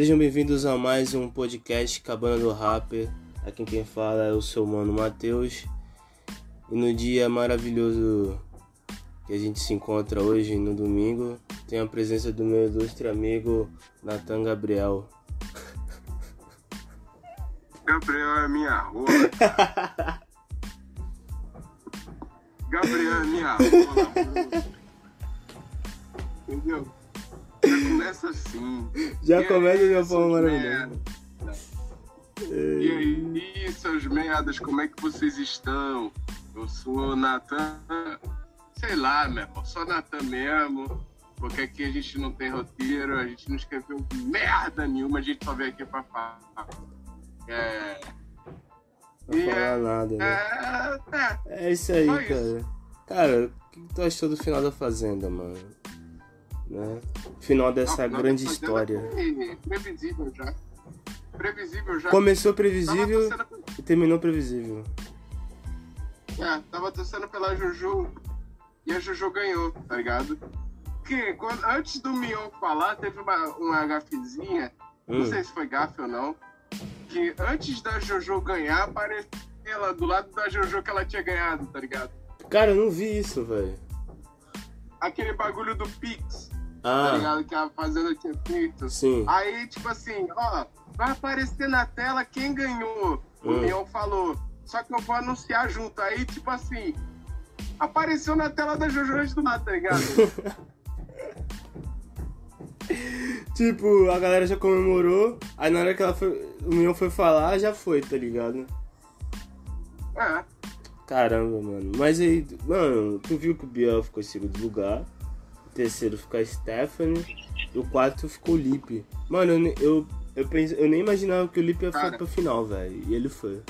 Sejam bem-vindos a mais um podcast Cabana do Rapper. Aqui quem fala é o seu mano Matheus. E no dia maravilhoso que a gente se encontra hoje, no domingo, tem a presença do meu ilustre amigo Natan Gabriel. Gabriel é minha rola. Gabriel é minha rola. Entendeu? Já começa assim. Já E começa de uma forma maravilhosa. E aí, seus merdas, como é que vocês estão? Eu sou o Natan. Sei lá, meu irmão, só Natan mesmo. Porque aqui a gente não tem roteiro, a gente não escreveu merda nenhuma, a gente só veio aqui pra falar. É. Não E falar nada, né? É, é, É isso aí, cara. isso. Cara, o que tu achou do final da Fazenda, mano? Né? Final dessa Não, grande não, história. Previsível já. Previsível já. Começou previsível torcendo, e terminou previsível. é, tava torcendo pela Juju e a Juju ganhou, tá ligado? Que quando, antes do Mion falar, teve uma, uma gafezinha, não Hum. sei se foi gafe ou não, que antes da Juju ganhar, apareceu ela do lado da Juju que ela tinha ganhado, tá ligado? Cara, eu não vi isso, velho. Aquele bagulho do Pix, tá Ah, ligado? Que a Fazenda tinha feito. sim. Aí, tipo assim, ó, vai aparecer na tela quem ganhou. O Hum. Leão falou. Só que eu vou anunciar junto. Aí, tipo assim, apareceu na tela da Jojo antes do nada, tá ligado? Tipo, a galera já comemorou, aí na hora que ela foi, o Mion foi falar, já foi, tá ligado? é. Caramba, mano. Mas aí, mano, tu viu que o Biel ficou em segundo lugar, terceiro ficou a Stephanie, e o quarto ficou o Lipe. Mano, eu, eu, eu, pense, eu nem imaginava que o Lipe ia ficar pra final, velho. E ele foi.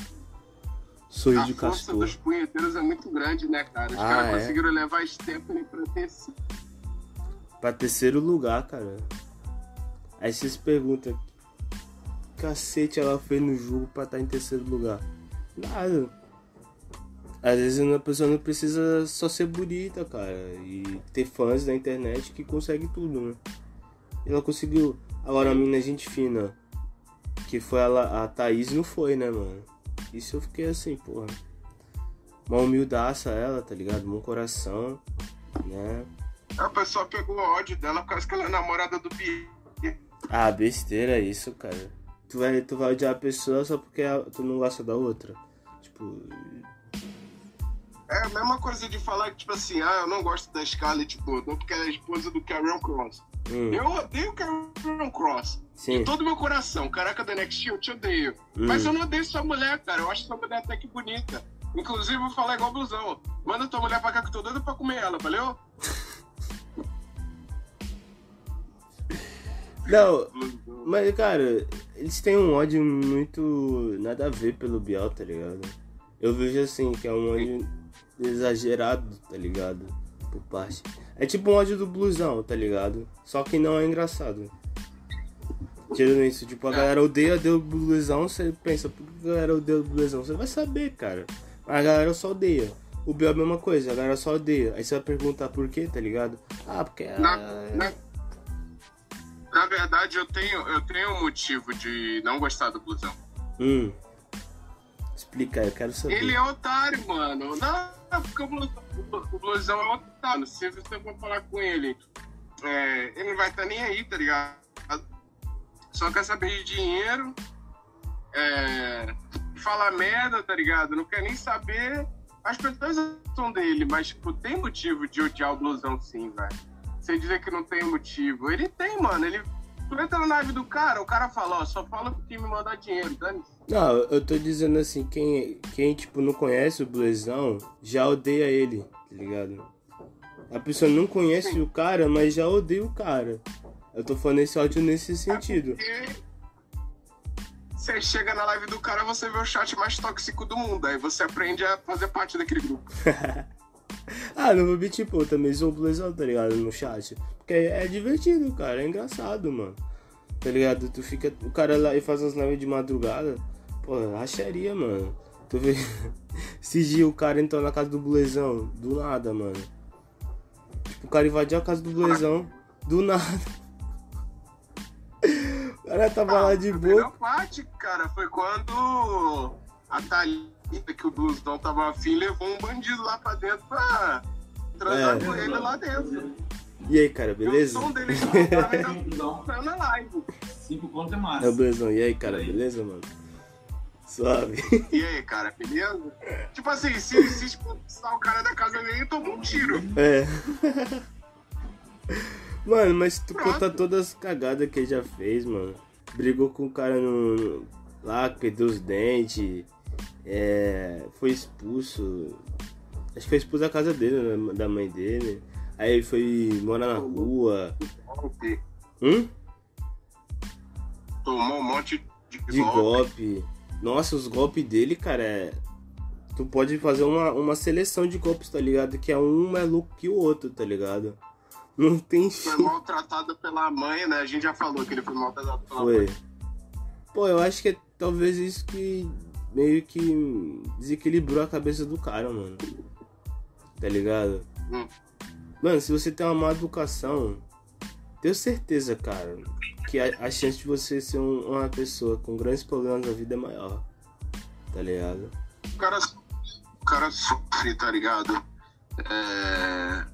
Sorriso A de força castor. dos punheteiros é muito grande, né, cara? Os Ah, caras é? conseguiram levar a Stephanie pra terceiro. Pra terceiro lugar, cara. Aí você se pergunta, que cacete ela fez no jogo pra estar em terceiro lugar? Nada. Às vezes a pessoa não precisa só ser bonita, cara. E ter fãs na internet que consegue tudo, né? Ela conseguiu. Agora a mina gente fina, que foi ela, a Thaís, não foi, né, mano? Isso eu fiquei assim, porra. Uma humildaça ela, tá ligado? Bom coração, né? A pessoa pegou ódio dela por causa que ela é namorada do Bi. Ah, besteira isso, cara. Tu vai, tu vai odiar a pessoa só porque tu não gosta da outra. Tipo, É a mesma coisa de falar que, tipo assim, ah, eu não gosto da Scarlett Bordon porque ela é esposa do Carrion Cross. hum, Eu odeio o Carrion Cross. sim. todo meu coração. Caraca, da NXT, eu te odeio. Hum. Mas eu não odeio sua mulher, cara. Eu acho sua mulher até que bonita. Inclusive, eu vou falar igual blusão. Manda tua mulher pra cá que eu tô doido pra comer ela, valeu? Não, mas cara, eles têm um ódio muito nada a ver pelo Biel, tá ligado? Eu vejo assim, que é um ódio exagerado, tá ligado? Por parte. É tipo um ódio do blusão, tá ligado? Só que não é engraçado. Tirando isso, tipo, a galera odeia o blusão, você pensa, por que a galera odeia o blusão? Você vai saber, cara. Mas a galera só odeia. O Biel é a mesma coisa, a galera só odeia. Aí você vai perguntar por quê, tá ligado? Ah, porque é. Na, na- na verdade, eu tenho, eu tenho um motivo de não gostar do blusão. Hum. Explica eu quero saber. Ele é otário, mano. Não, porque o blusão, o blusão é otário. Se você for falar com ele, é, ele não vai estar nem aí, tá ligado? Só quer saber de dinheiro, é, falar merda, tá ligado? Não quer nem saber. As pessoas são dele, mas, tipo, tem motivo de odiar o blusão sim, velho. Você dizer que não tem motivo. Ele tem, mano. Ele. Tu entra na live do cara, o cara fala, ó, só fala que me mandar dinheiro, dane Não, eu tô dizendo assim, quem, quem tipo, não conhece o Bluesão já odeia ele, tá ligado? A pessoa não conhece Sim. o cara, mas já odeia o cara. Eu tô falando esse ódio nesse sentido. Porque você chega na live do cara, você vê o chat mais tóxico do mundo. Aí você aprende a fazer parte daquele grupo. ah, não vou mentir, pô, eu também sou o Bluesão, tá ligado? No chat. Porque é divertido, cara, é engraçado, mano. Tá ligado? Tu fica. O cara lá e faz umas lives de madrugada. Pô, racharia, mano. Tu vê. Esse dia o cara entrou na casa do Blezão. Do nada, mano. Tipo, o cara invadiu a casa do Blezão. Do nada. cara tava Ah, lá de a boa. melhor parte, cara, foi quando a Thalita, que o Blusão tava afim, levou um bandido lá pra dentro pra transar É. com ele lá dentro. E aí, cara, E beleza? o som dele tá na live. Cinco conto é É o massa. Blazão. E aí, cara, beleza, mano? Suave. E aí, cara, beleza? Tipo assim, se, se expulsar o cara da casa dele, tomou um tiro. É. Mano, mas tu Pronto. conta todas as cagadas que ele já fez, mano. Brigou com o cara no. no- lá, perdeu os dentes. É. Foi expulso. Acho que foi expulso da casa dele, né, da mãe dele. Aí ele foi morar na rua. Hum? Tomou um monte de, De golpe. Nossa, os golpes dele, cara, é. Tu pode fazer uma, uma seleção de golpes, tá ligado? Que é um mais louco que o outro, tá ligado? Não tem Foi maltratado pela mãe, né? A gente já falou que ele foi maltratado pela Foi. mãe. Pô, eu acho que é talvez isso que meio que desequilibrou a cabeça do cara, mano. Tá ligado? Hum. Mano, se você tem uma má educação, tenho certeza, cara, que a, a chance de você ser um- uma pessoa com grandes problemas na vida é maior. Tá ligado? O cara, o cara sofre, tá ligado? É,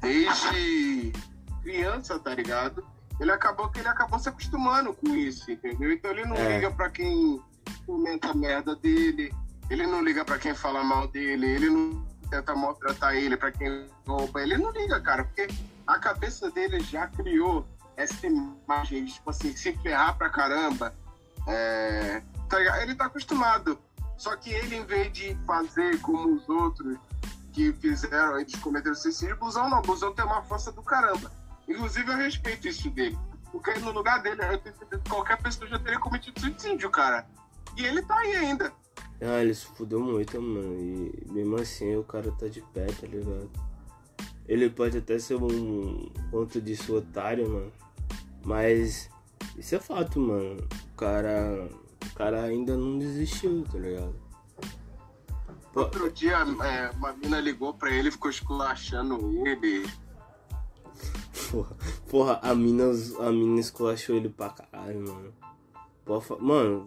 Desde criança, tá ligado? Ele acabou que ele acabou se acostumando com isso, entendeu? Então ele não É. liga pra quem comenta a merda dele, ele não liga pra quem fala mal dele, ele não tenta maltratar ele pra quem rouba, ele não liga, cara, porque a cabeça dele já criou essa imagem tipo assim, se ferrar pra caramba. É, tá? Ele tá acostumado. Só que ele, em vez de fazer como os outros que fizeram, eles cometeram suicídio, Busão não. Busão tem uma força do caramba. Inclusive, eu respeito isso dele. Porque no lugar dele, eu tenho certeza que qualquer pessoa já teria cometido suicídio, cara. E ele tá aí ainda. Ah, ele se fudeu muito, mano. E mesmo assim o cara tá de pé, tá ligado? Ele pode até ser um ponto disso otário, mano. Mas isso é fato, mano. O cara. O cara ainda não desistiu, tá ligado? Pô, Outro dia, é, uma mina ligou pra ele, ficou esculachando ele. porra, porra, a mina, a mina esculachou ele pra caralho, mano. Fa- Mano,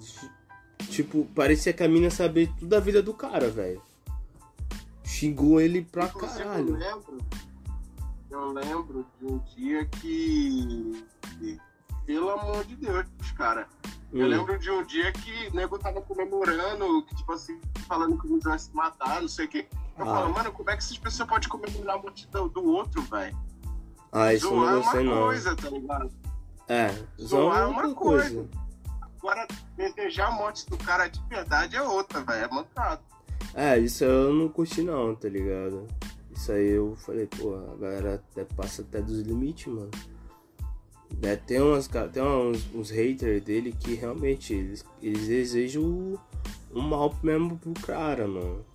tipo, parecia que a mina sabia tudo da vida do cara, velho. Xingou ele pra Inclusive, caralho. Eu lembro, eu lembro de um dia que, pelo amor de Deus, cara. Eu Hum. lembro de um dia que o nego tava comemorando, que, tipo assim, falando que o Museu ia se matar, não sei o quê. Eu Ah. falo, mano, como é que essas pessoas podem comemorar a morte do, outro, velho? Ah, isso Zoar é não uma gostei não. coisa, tá ligado? É, Zoar zoar é é uma uma coisa. coisa. Agora, desejar a morte do cara de verdade é outra, velho. É mancado. É, isso eu não curti não, tá ligado? Isso aí eu falei, pô, a galera até passa até dos limites, mano. Né, tem umas, tem uns, uns haters dele que realmente eles, eles desejam o, o mal mesmo pro cara, mano.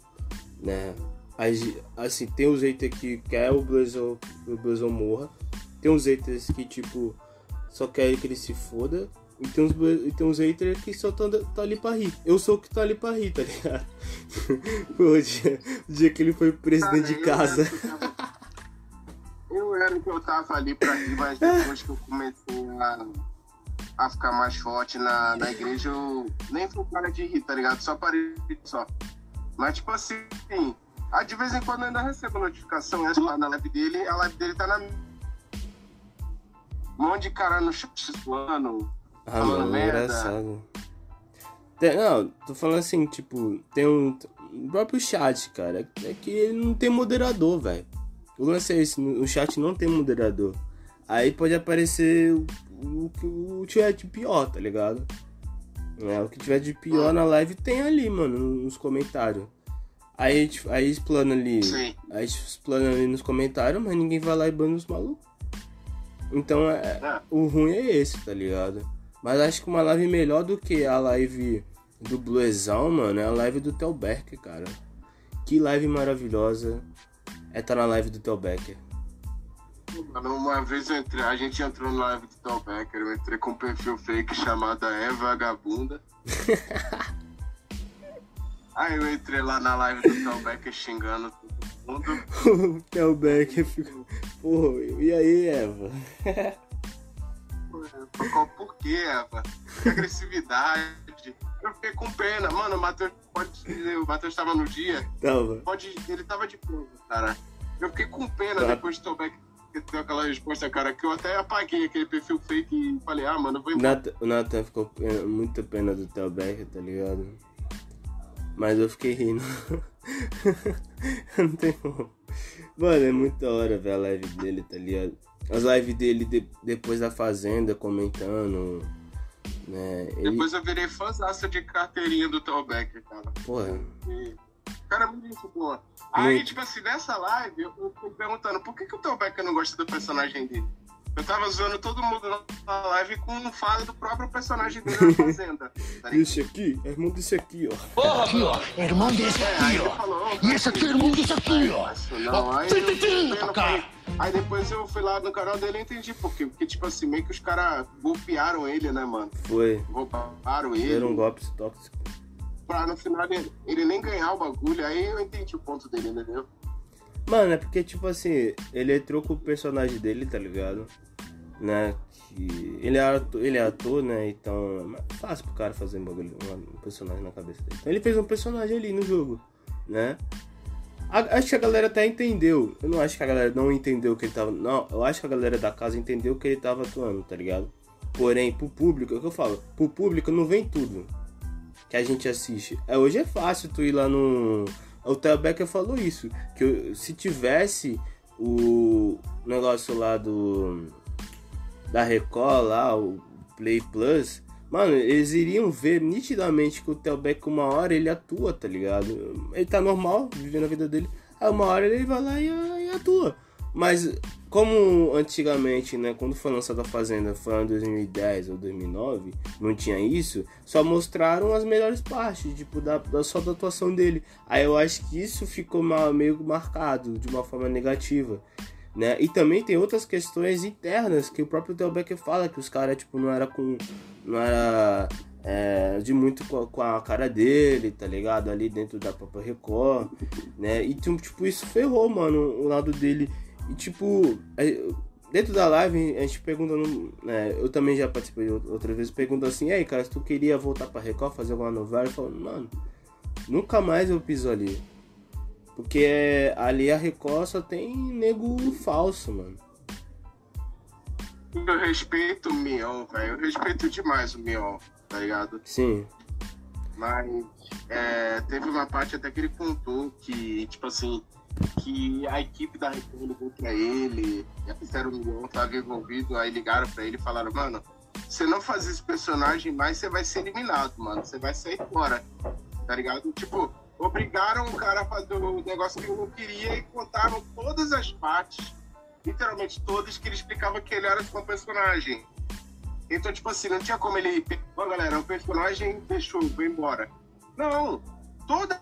Né? Aí, Assim, tem os haters que quer o Blazon, o Blazon morra. Tem uns haters que, tipo, só querem que ele se foda. E tem uns, e tem uns haters que só tá, tá ali pra rir. Eu sou o que tá ali pra rir, tá ligado? O dia, o dia que ele foi preso dentro de casa. Eu era, o que eu tava- ali pra rir, mas depois que eu comecei a, a ficar mais forte na, na igreja, eu nem fui cara de rir, tá ligado? Só parei só. Mas, tipo assim, ah, de vez em quando eu ainda recebo notificação, essa lá na live dele, a live dele tá na. Um monte de cara no chat zoando. Ah, mano, merda. engraçado. Tem- não, tô falando assim, tipo, tem um. O próprio chat, cara. É que ele não tem moderador, velho. O lance é esse, o chat não tem moderador. Aí pode aparecer o, o que o tiver de pior, tá ligado? É, o que tiver de pior na live tem ali, mano, nos comentários. Aí, a gente- aí explana ali. Sim. Aí explana ali nos comentários, mas ninguém vai lá e bana os malucos. Então é, É. o ruim é esse, tá ligado? Mas acho que uma live melhor do que a live do Bluezão, mano, é a live do Telbeck, cara. Que live maravilhosa é estar na live do Telbecker. Mano, uma vez eu entrei, a gente entrou na live do Tom Becker, eu entrei com um perfil fake chamado É Vagabunda. Aí eu entrei lá na live do Tom Becker xingando todo mundo. o Telbecker ficou. Porra, e aí, Eva? Por quê, Eva? Que agressividade. Eu fiquei com pena. Mano, o Matheus pode dizer, o Matheus tava no dia. Tava. Pode, ele tava de prova, cara. Eu fiquei com pena Tá. depois de Tobeck deu aquela resposta, cara, que eu até apaguei aquele perfil fake e falei, ah, mano, vou embora. O Nathan ficou com pena- muita pena do Theo Becker, tá ligado? Mas eu fiquei rindo. Não tem como. Mano, é muito da hora ver a live dele, tá ligado? As lives dele de- depois da Fazenda comentando. Né? Ele, Depois eu virei fãzaça de carteirinha do Tobeck, cara. porra, E, Cara, é muito gente boa. Aí, Muito. tipo assim, nessa live, eu fico perguntando por que, que o Theo Becker não gosta do personagem dele? Eu tava zoando todo mundo na live com um fala do próprio personagem dele na Fazenda. Tá esse aqui é irmão desse aqui, ó. Aqui, ó. É irmão desse É, aqui, ó. falou, E esse aqui é irmão desse aqui, ó. Não, aí. Aí depois eu fui lá no canal dele e entendi por quê. Porque, tipo assim, meio que os caras golpearam ele, né, mano? Foi. Roubaram ele. Deram um golpe tóxico. Pra no final ele, ele nem ganhar o bagulho. Aí eu entendi o ponto dele, entendeu? Mano, é porque, tipo assim, ele entrou com o personagem dele, tá ligado? Né? Que ele é ator, ele é ator né? Então é fácil pro cara fazer um, bagulho, um personagem na cabeça dele. Então ele fez um personagem ali no jogo, né? A- acho que a galera até entendeu. Eu não acho que a galera não entendeu que ele tava. Não, eu acho que a galera da casa entendeu que ele tava atuando, tá ligado? Porém, pro público, é o que eu falo, pro público não vem tudo que a gente assiste. É, hoje é fácil tu ir lá no. O Theo Becker falou isso. Que eu- se tivesse o negócio lá do. Da Record lá, o Play Plus. Mano, eles iriam ver nitidamente que o Theo Becker, uma hora ele atua, tá ligado? Ele tá normal, vivendo a vida dele. Aí uma hora ele vai lá e, e atua. Mas como antigamente, né, quando foi lançada a Fazenda, foi em 2010 ou 2009, não tinha isso, só mostraram as melhores partes, tipo, da, da só da atuação dele. Aí eu acho que isso ficou meio marcado de uma forma negativa. Né? E também tem outras questões internas que o próprio Theo Becker fala que os caras tipo não era com não era é, de muito com a, com a cara dele, tá ligado? Ali dentro da própria Record, né? E tipo, tipo, isso ferrou, mano, o lado dele. E tipo, é, dentro da live a gente pergunta, né, eu também já participei outra vez, pergunta assim, e aí cara, se tu queria voltar pra Record, fazer alguma novela, eu falo, mano, nunca mais eu piso ali. Porque é, ali a Record só tem nego falso, mano. Eu respeito o Mion, velho. Eu respeito demais o Mion, tá ligado? Sim, Mas é, teve uma parte até que ele contou que, tipo assim, que a equipe da Record ligou pra ele, já fizeram um tava envolvido, aí ligaram pra ele e falaram, mano, você não faz esse personagem mais, você vai ser eliminado, mano. Você vai sair fora. Tá ligado? Tipo, obrigaram o cara a fazer o negócio que eu não queria e contaram todas as partes, literalmente todas, que ele explicava que ele era só um personagem. Então, tipo assim, não tinha como ele. Ó, galera, o personagem fechou, foi embora. Não! Toda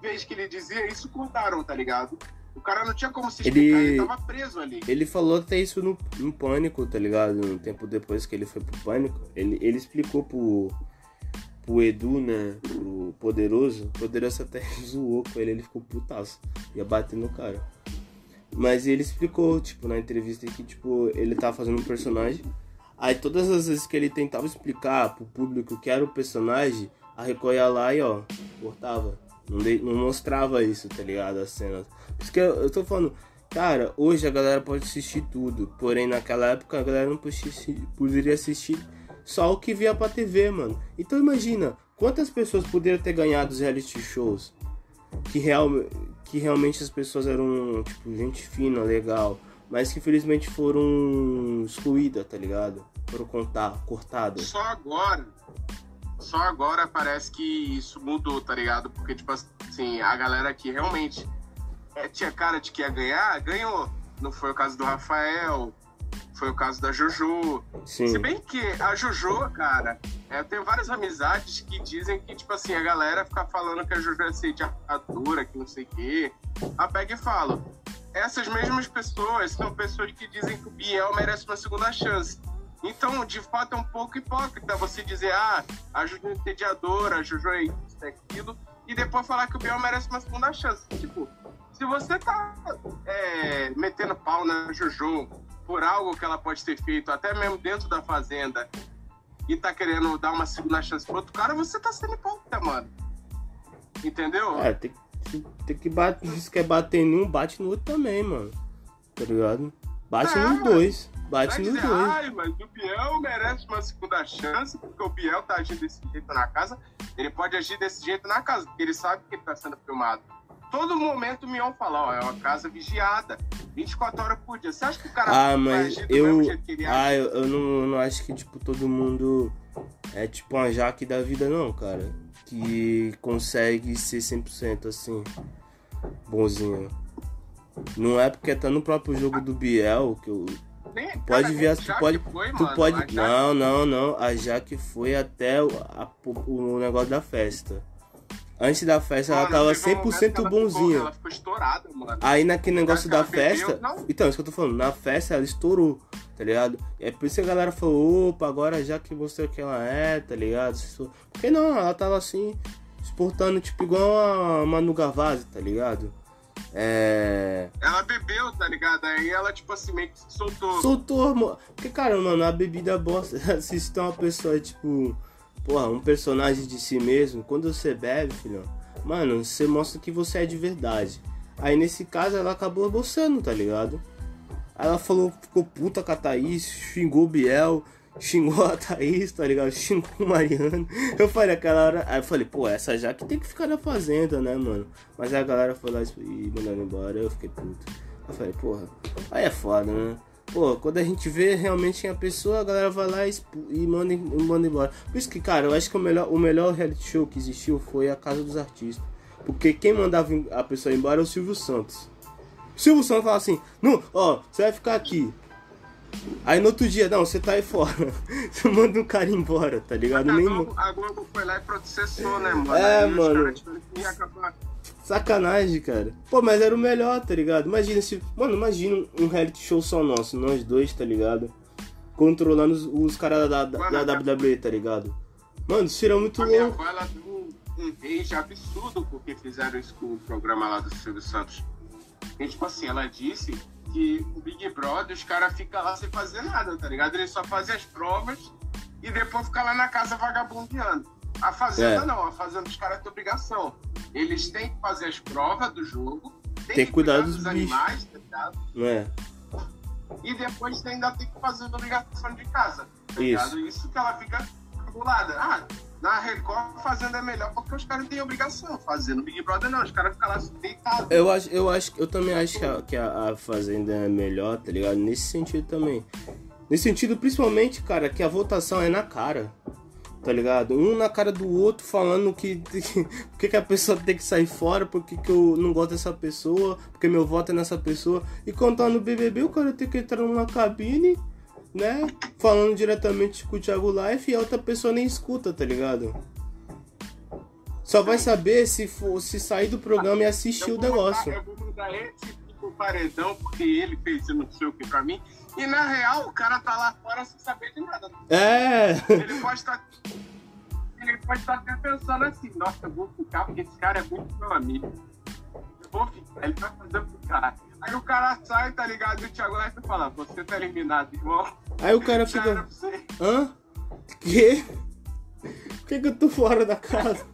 vez que ele dizia isso, contaram, tá ligado? O cara não tinha como se Ele- explicar, ele, tava preso ali. Ele falou até isso no, no Pânico, tá ligado? Um tempo depois que ele foi pro Pânico. Ele, ele explicou pro, pro Edu, né? Pro Poderoso. O Poderoso até zoou com ele, ele ficou putaço. Ia bater no cara. Mas ele explicou, tipo, na entrevista que, tipo, ele tava fazendo um personagem. Aí todas as vezes que ele tentava explicar pro público que era o personagem, a Record ia lá e, ó, cortava. Não, de- não mostrava isso, tá ligado? As cenas. Por isso que eu, eu tô falando, cara, hoje a galera pode assistir tudo. Porém, naquela época a galera não poderia assistir só o que via pra TV, mano. Então imagina, quantas pessoas poderiam ter ganhado os reality shows? Que, real, que realmente as pessoas eram, tipo, gente fina, legal. Mas que infelizmente foram excluídas, tá ligado? Foram contar, cortadas. Só agora. Só agora parece que isso mudou, tá ligado? Porque, tipo assim, a galera que realmente é, tinha cara de que ia ganhar, ganhou. Não foi o caso do Rafael, foi o caso da Jojo. Sim. Se bem que a Jojo, cara, é, eu tenho várias amizades que dizem que, tipo assim, a galera fica falando que a Jojo é sediadora, que não sei o quê. A pega e fala. Essas mesmas pessoas são pessoas que dizem que o Biel merece uma segunda chance. Então, de fato, é um pouco hipócrita você dizer, ah, a Jojo é entediadora, a Jojo é isso, é aquilo, e depois falar que o Biel merece uma segunda chance. Tipo, se você tá é, metendo pau na Jojo, por algo que ela pode ter feito, até mesmo dentro da fazenda, e tá querendo dar uma segunda chance pro outro cara, você tá sendo hipócrita, mano. Entendeu? É, tem, que- tem que bater. Se quer bater em um, bate no outro também, mano. Tá ligado? Bate É, nos dois. Bate Vai nos dizer, dois. ai, mas o Biel merece uma segunda chance, porque o Biel tá agindo desse jeito na casa. Ele pode agir desse jeito na casa, porque ele sabe que ele tá sendo filmado. Todo momento o Mion fala, ó, é uma casa vigiada, 24 horas por dia. Você acha que o cara Ah, vai mas eu. mesmo jeito que ele age? Ah, eu, eu não, eu não acho que, tipo, todo mundo é tipo uma jaque da vida, não, cara. Que consegue ser 100% assim, bonzinho. Não é porque tá no próprio jogo do Biel que eu. Nem- pode cara, ver, tu pode, foi, tu mano, pode, Jaque- não, não, não, a Jaque foi até o, a- o negócio da festa. Antes da festa ela Mano, tava momento que 100% ela ficou- bonzinha. Ela ficou estourada, mano. Aí naquele negócio Ela da bebeu, festa. não. Então, isso que eu tô falando, na festa ela estourou, tá ligado? É por isso que a galera falou, opa, agora já que mostrou que ela é, tá ligado? Porque não, ela tava assim, exportando, tipo, igual a Manu Gavazzi, tá ligado? É. Ela bebeu, tá ligado? Aí ela, tipo assim, meio que soltou. Soltou, mo- Porque, cara, mano, a bebida bosta. Se você tem uma pessoa, tipo, porra, um personagem de si mesmo, quando você bebe, filhão, mano, você mostra que você é de verdade. Aí nesse caso ela acabou bolsando, tá ligado? Aí ela falou, ficou puta com a Thaís, xingou o Biel, xingou a Thaís, tá ligado? Xingou o Mariano. Eu falei aquela hora. Aí eu falei, pô, essa já que tem que ficar na fazenda, né, mano? Mas aí a galera foi lá e mandaram embora, eu fiquei puto. Eu falei, porra, aí é foda, né? Pô, quando a gente vê realmente quem é a pessoa, a galera vai lá e, e manda, e manda embora. Por isso que, cara, eu acho que o melhor, o melhor reality show que existiu foi a Casa dos Artistas. Porque quem mandava a pessoa embora é o Silvio Santos. Silvio Santos fala assim, não, ó, você vai ficar aqui. Aí no outro dia, não, você tá aí fora. Você manda um cara embora, tá ligado? A Nem, Globo, a Globo foi lá e processou, né, mano? É, Aí mano. Sacanagem, cara. Pô, mas era o melhor, tá ligado? Imagina se. Mano, imagina um reality show só nosso, nós dois, tá ligado? Controlando os, os caras da, da, Mano, da WWE, tá ligado? Mano, isso seria muito A minha louco. ela deu um, absurdo porque fizeram isso com o programa lá do Silvio Santos. E, tipo assim, ela disse que o Big Brother, os caras ficam lá sem fazer nada, tá ligado? Eles só fazem as provas e depois ficam lá na casa vagabundeando. A Fazenda É. não, a Fazenda os caras têm obrigação. Eles têm que fazer as provas do jogo, têm Tem que cuidar dos dos animais, tá ligado? É? E depois ainda tem que fazer a obrigação de casa. Tá Isso. ligado? Isso que ela fica cabulada. Ah, na Record Fazenda é melhor porque os caras têm obrigação. Fazendo Big Brother não, os caras ficam lá deitados. Eu acho, eu acho, eu também acho que a, que a, Fazenda é melhor, tá ligado? Nesse sentido também. Nesse sentido, principalmente, cara, que a votação é na cara. Tá ligado? Um na cara do outro falando que que, que a pessoa tem que sair fora, por que, que eu não gosto dessa pessoa, porque meu voto é nessa pessoa. E quando tá no BBB, o cara tem que entrar numa cabine, né? Falando diretamente com o Thiago Life e a outra pessoa nem escuta, tá ligado? Só vai saber se for, se sair do programa e assistir o negócio. Mandar, eu vou mandar esse tipo paredão porque ele fez não sei o que pra mim. E na real, o cara tá lá fora sem saber de nada. É! Ele pode estar. Ele pode estar até pensando assim, nossa, eu vou ficar porque esse cara é muito meu amigo. Eu vou ficar, ele vai fazer o que cara. Aí o cara sai, tá ligado? E o Thiago Leifert fala, você tá eliminado, irmão. Aí o cara fica. Hã? Que? Por que, que eu tô fora da casa?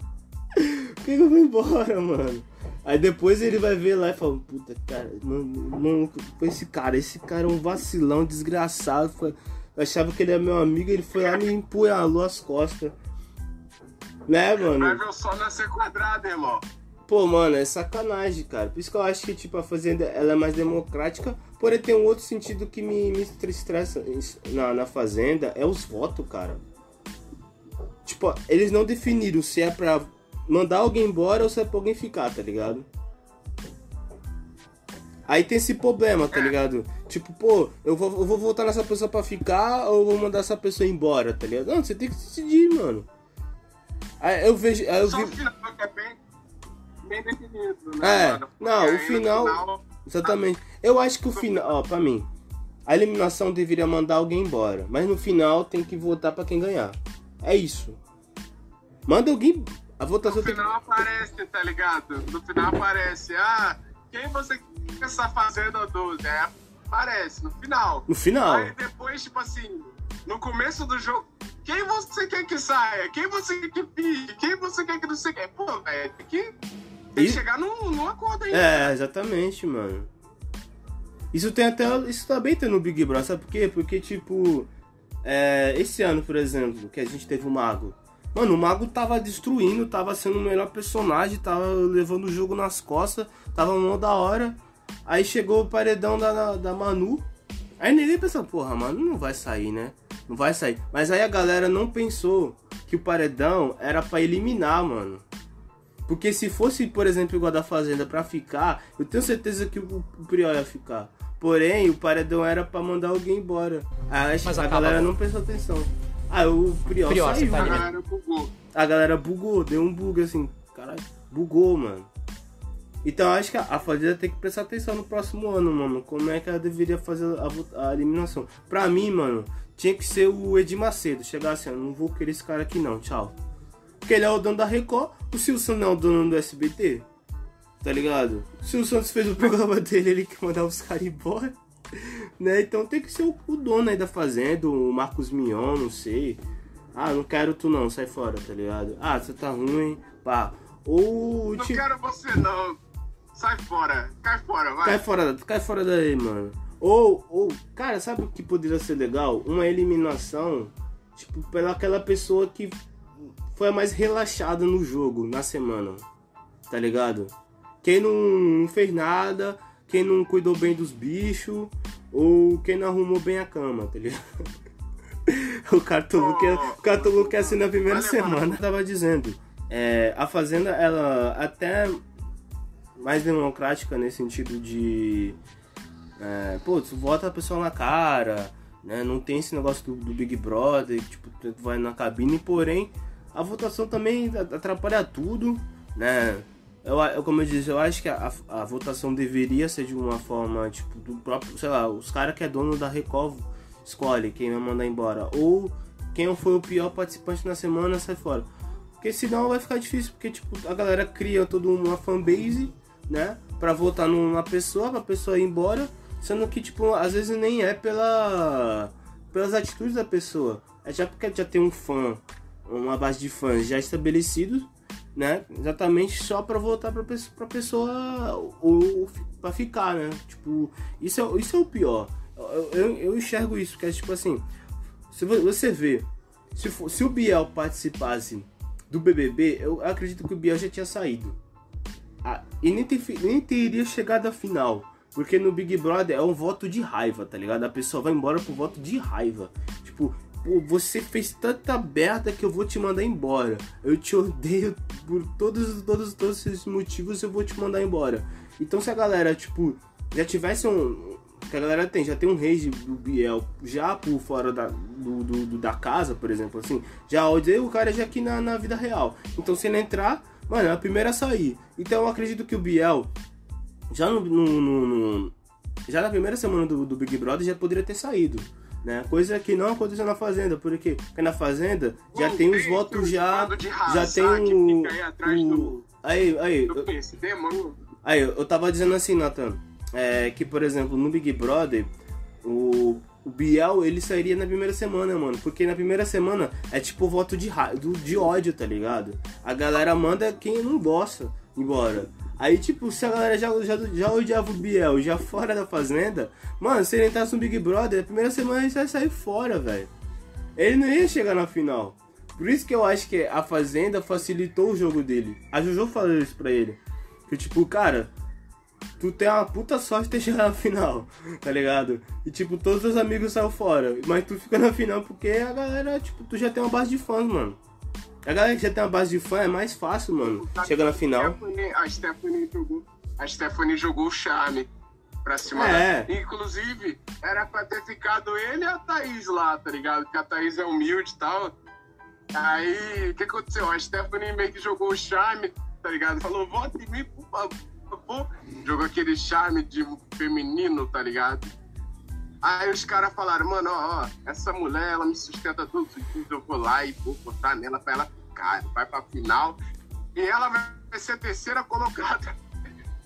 Por que, que eu vou embora, mano? Aí depois ele vai ver lá e fala, puta, cara, mano, mano, esse cara, esse cara é um vacilão, desgraçado. Foi, eu achava que ele era meu amigo, ele foi lá e me empunhalou as costas. Né, Vai mano? ver o sol nascer quadrado, irmão. Pô, mano, é sacanagem, cara. Por isso que eu acho que, tipo, a Fazenda ela é mais democrática. Porém, tem um outro sentido que me, me estressa na, na Fazenda. É os votos, cara. Tipo, eles não definiram se é pra mandar alguém embora ou se é pra alguém ficar, tá ligado? Aí tem esse problema, tá ligado? Tipo, pô, eu vou, eu vou votar nessa pessoa pra ficar ou eu vou mandar essa pessoa embora, tá ligado? Não, você tem que decidir, mano. Aí eu vejo. Aí eu Só vi... que é bem, bem definido, né, É, não, o no final- Exatamente. Eu acho que o final, ó, pra mim, a eliminação deveria mandar alguém embora, mas no final tem que votar pra quem ganhar. É isso. Manda alguém. A votação No tem que. final aparece, tá ligado? No final aparece, ah, quem você quer essa fazenda 12? É, aparece no final. No final. Aí depois, tipo assim, no começo do jogo, quem você quer que saia? Quem você quer que fique? Quem você quer que não sei o que? Pô, velho, que, tem que chegar num, num acordo aí. É, exatamente, mano. Isso tem até. Isso também tem no Big Brother, sabe por quê? Porque, tipo. é, esse ano, por exemplo, que a gente teve o Mago. Mano, o Mago tava destruindo, tava sendo o melhor personagem, tava levando o jogo nas costas, tava mó da hora. Aí chegou o paredão da, da, da Manu. Aí ninguém pensou, porra, mano, não vai sair, né? Não vai sair. Mas aí a galera não pensou que o paredão era pra eliminar, mano. Porque se fosse, por exemplo, igual da Fazenda pra ficar, eu tenho certeza que o, o Priol ia ficar. Porém, o paredão era pra mandar alguém embora. Aí acho Mas que a galera agora. não prestou atenção. Ah, o Priol, Priol, saiu. tá A galera bugou. A galera bugou, deu um bug assim. Caralho, bugou, mano. Então acho que a, a Fazenda tem que prestar atenção no próximo ano, mano. Como é que ela deveria fazer a, a eliminação. Pra mim, mano, tinha que ser o Edir Macedo. Chegar assim, ó, não vou querer esse cara aqui não, tchau. Porque ele é o dono da Record, o Santos não é o dono do SBT. Tá ligado? O Silvio Santos fez o programa dele, ele que mandar os caras embora. Né? Então tem que ser o, o dono aí da Fazenda, o Marcos Mion, não sei. Ah, não quero tu não, sai fora, tá ligado? Ah, você tá ruim, pá. Ou Não tipo. quero você não. Sai fora. Cai fora, vai. Cai fora, cai fora daí, mano. Ou, ou, cara, sabe o que poderia ser legal? Uma eliminação, tipo, pela aquela pessoa que foi a mais relaxada no jogo, na semana. Tá ligado? Quem não, fez nada, quem não cuidou bem dos bichos, ou quem não arrumou bem a cama, tá ligado? o Cartolo que, o que assim na primeira semana mano. tava dizendo. É, a Fazenda, ela até mais democrática nesse sentido de. É, pô, tu vota a pessoa na cara, né? Não tem esse negócio do, do Big Brother, que, tipo, tu vai na cabine, porém, a votação também atrapalha tudo, né? Eu, eu, como eu disse, eu acho que a, a votação deveria ser de uma forma, tipo, do próprio, sei lá, os caras que é dono da Record escolhe quem vai mandar embora. Ou quem foi o pior participante na semana sai fora. Porque senão vai ficar difícil, porque tipo, a galera cria toda uma fanbase, né? Pra votar numa pessoa, pra pessoa ir embora. Sendo que, tipo, às vezes nem é pela pelas atitudes da pessoa. É já porque já tem um fã, uma base de fãs já estabelecidos, né? Exatamente só pra votar pra pessoa, pra pessoa ou pra ficar, né? Tipo, isso é, isso é o pior. Eu, eu, eu enxergo isso, que é tipo assim, se vo- você vê, se, for- se o Biel participasse do BBB, eu acredito que o Biel já tinha saído. Ah, e nem, ter, nem teria chegado à final. Porque no Big Brother é um voto de raiva, tá ligado? A pessoa vai embora por voto de raiva. Tipo, pô, você fez tanta merda que eu vou te mandar embora. Eu te odeio por todos, todos, todos esses motivos, eu vou te mandar embora. Então se a galera, tipo, já tivesse um. Que a galera tem, já tem um rage do Biel já por fora da, do, do- do- da casa, por exemplo, assim. Já odeio o cara já aqui na, na vida real. Então se ele entrar, mano, é a primeira a sair. Então eu acredito que o Biel já no, no- no- no- já na primeira semana do, do Big Brother já poderia ter saído. Né? Coisa que não aconteceu na Fazenda, porque, porque na Fazenda já tem os votos já. Já tem o. do- aí, aí, Do eu- PSD, mano. Aí, eu tava dizendo assim, Nathan, é, que por exemplo, no Big Brother, o, o Biel ele sairia na primeira semana, mano. Porque na primeira semana é tipo voto de, ra- do, de ódio, tá ligado? A galera manda quem não gosta embora. Aí, tipo, se a galera já, já, já odiava o Biel já fora da fazenda, mano, se ele entrasse no Big Brother, a primeira semana ele vai sair fora, velho. Ele não ia chegar na final. Por isso que eu acho que a Fazenda facilitou o jogo dele. A Jojo falou isso pra ele. Que tipo, cara, tu tem uma puta sorte de ter chegado na final, tá ligado? E tipo, todos os amigos saíram fora. Mas tu fica na final porque a galera, tipo, tu já tem uma base de fãs, mano. A galera que já tem uma base de fã é mais fácil, mano. Chega na final. A Stephanie jogou. A Stephanie jogou o charme pra cima É. da. Inclusive, era pra ter ficado ele e a Thaís lá, tá ligado? Porque a Thaís é humilde e tal. Aí, o que aconteceu? A Stephanie meio que jogou o charme, tá ligado? Falou, vota em mim, por favor. Jogou aquele charme de feminino, tá ligado? Aí os caras falaram, mano, ó, ó, essa mulher, ela me sustenta todos os dias, eu vou lá e vou botar nela pra ela ficar, vai pra final. E ela vai ser a terceira colocada.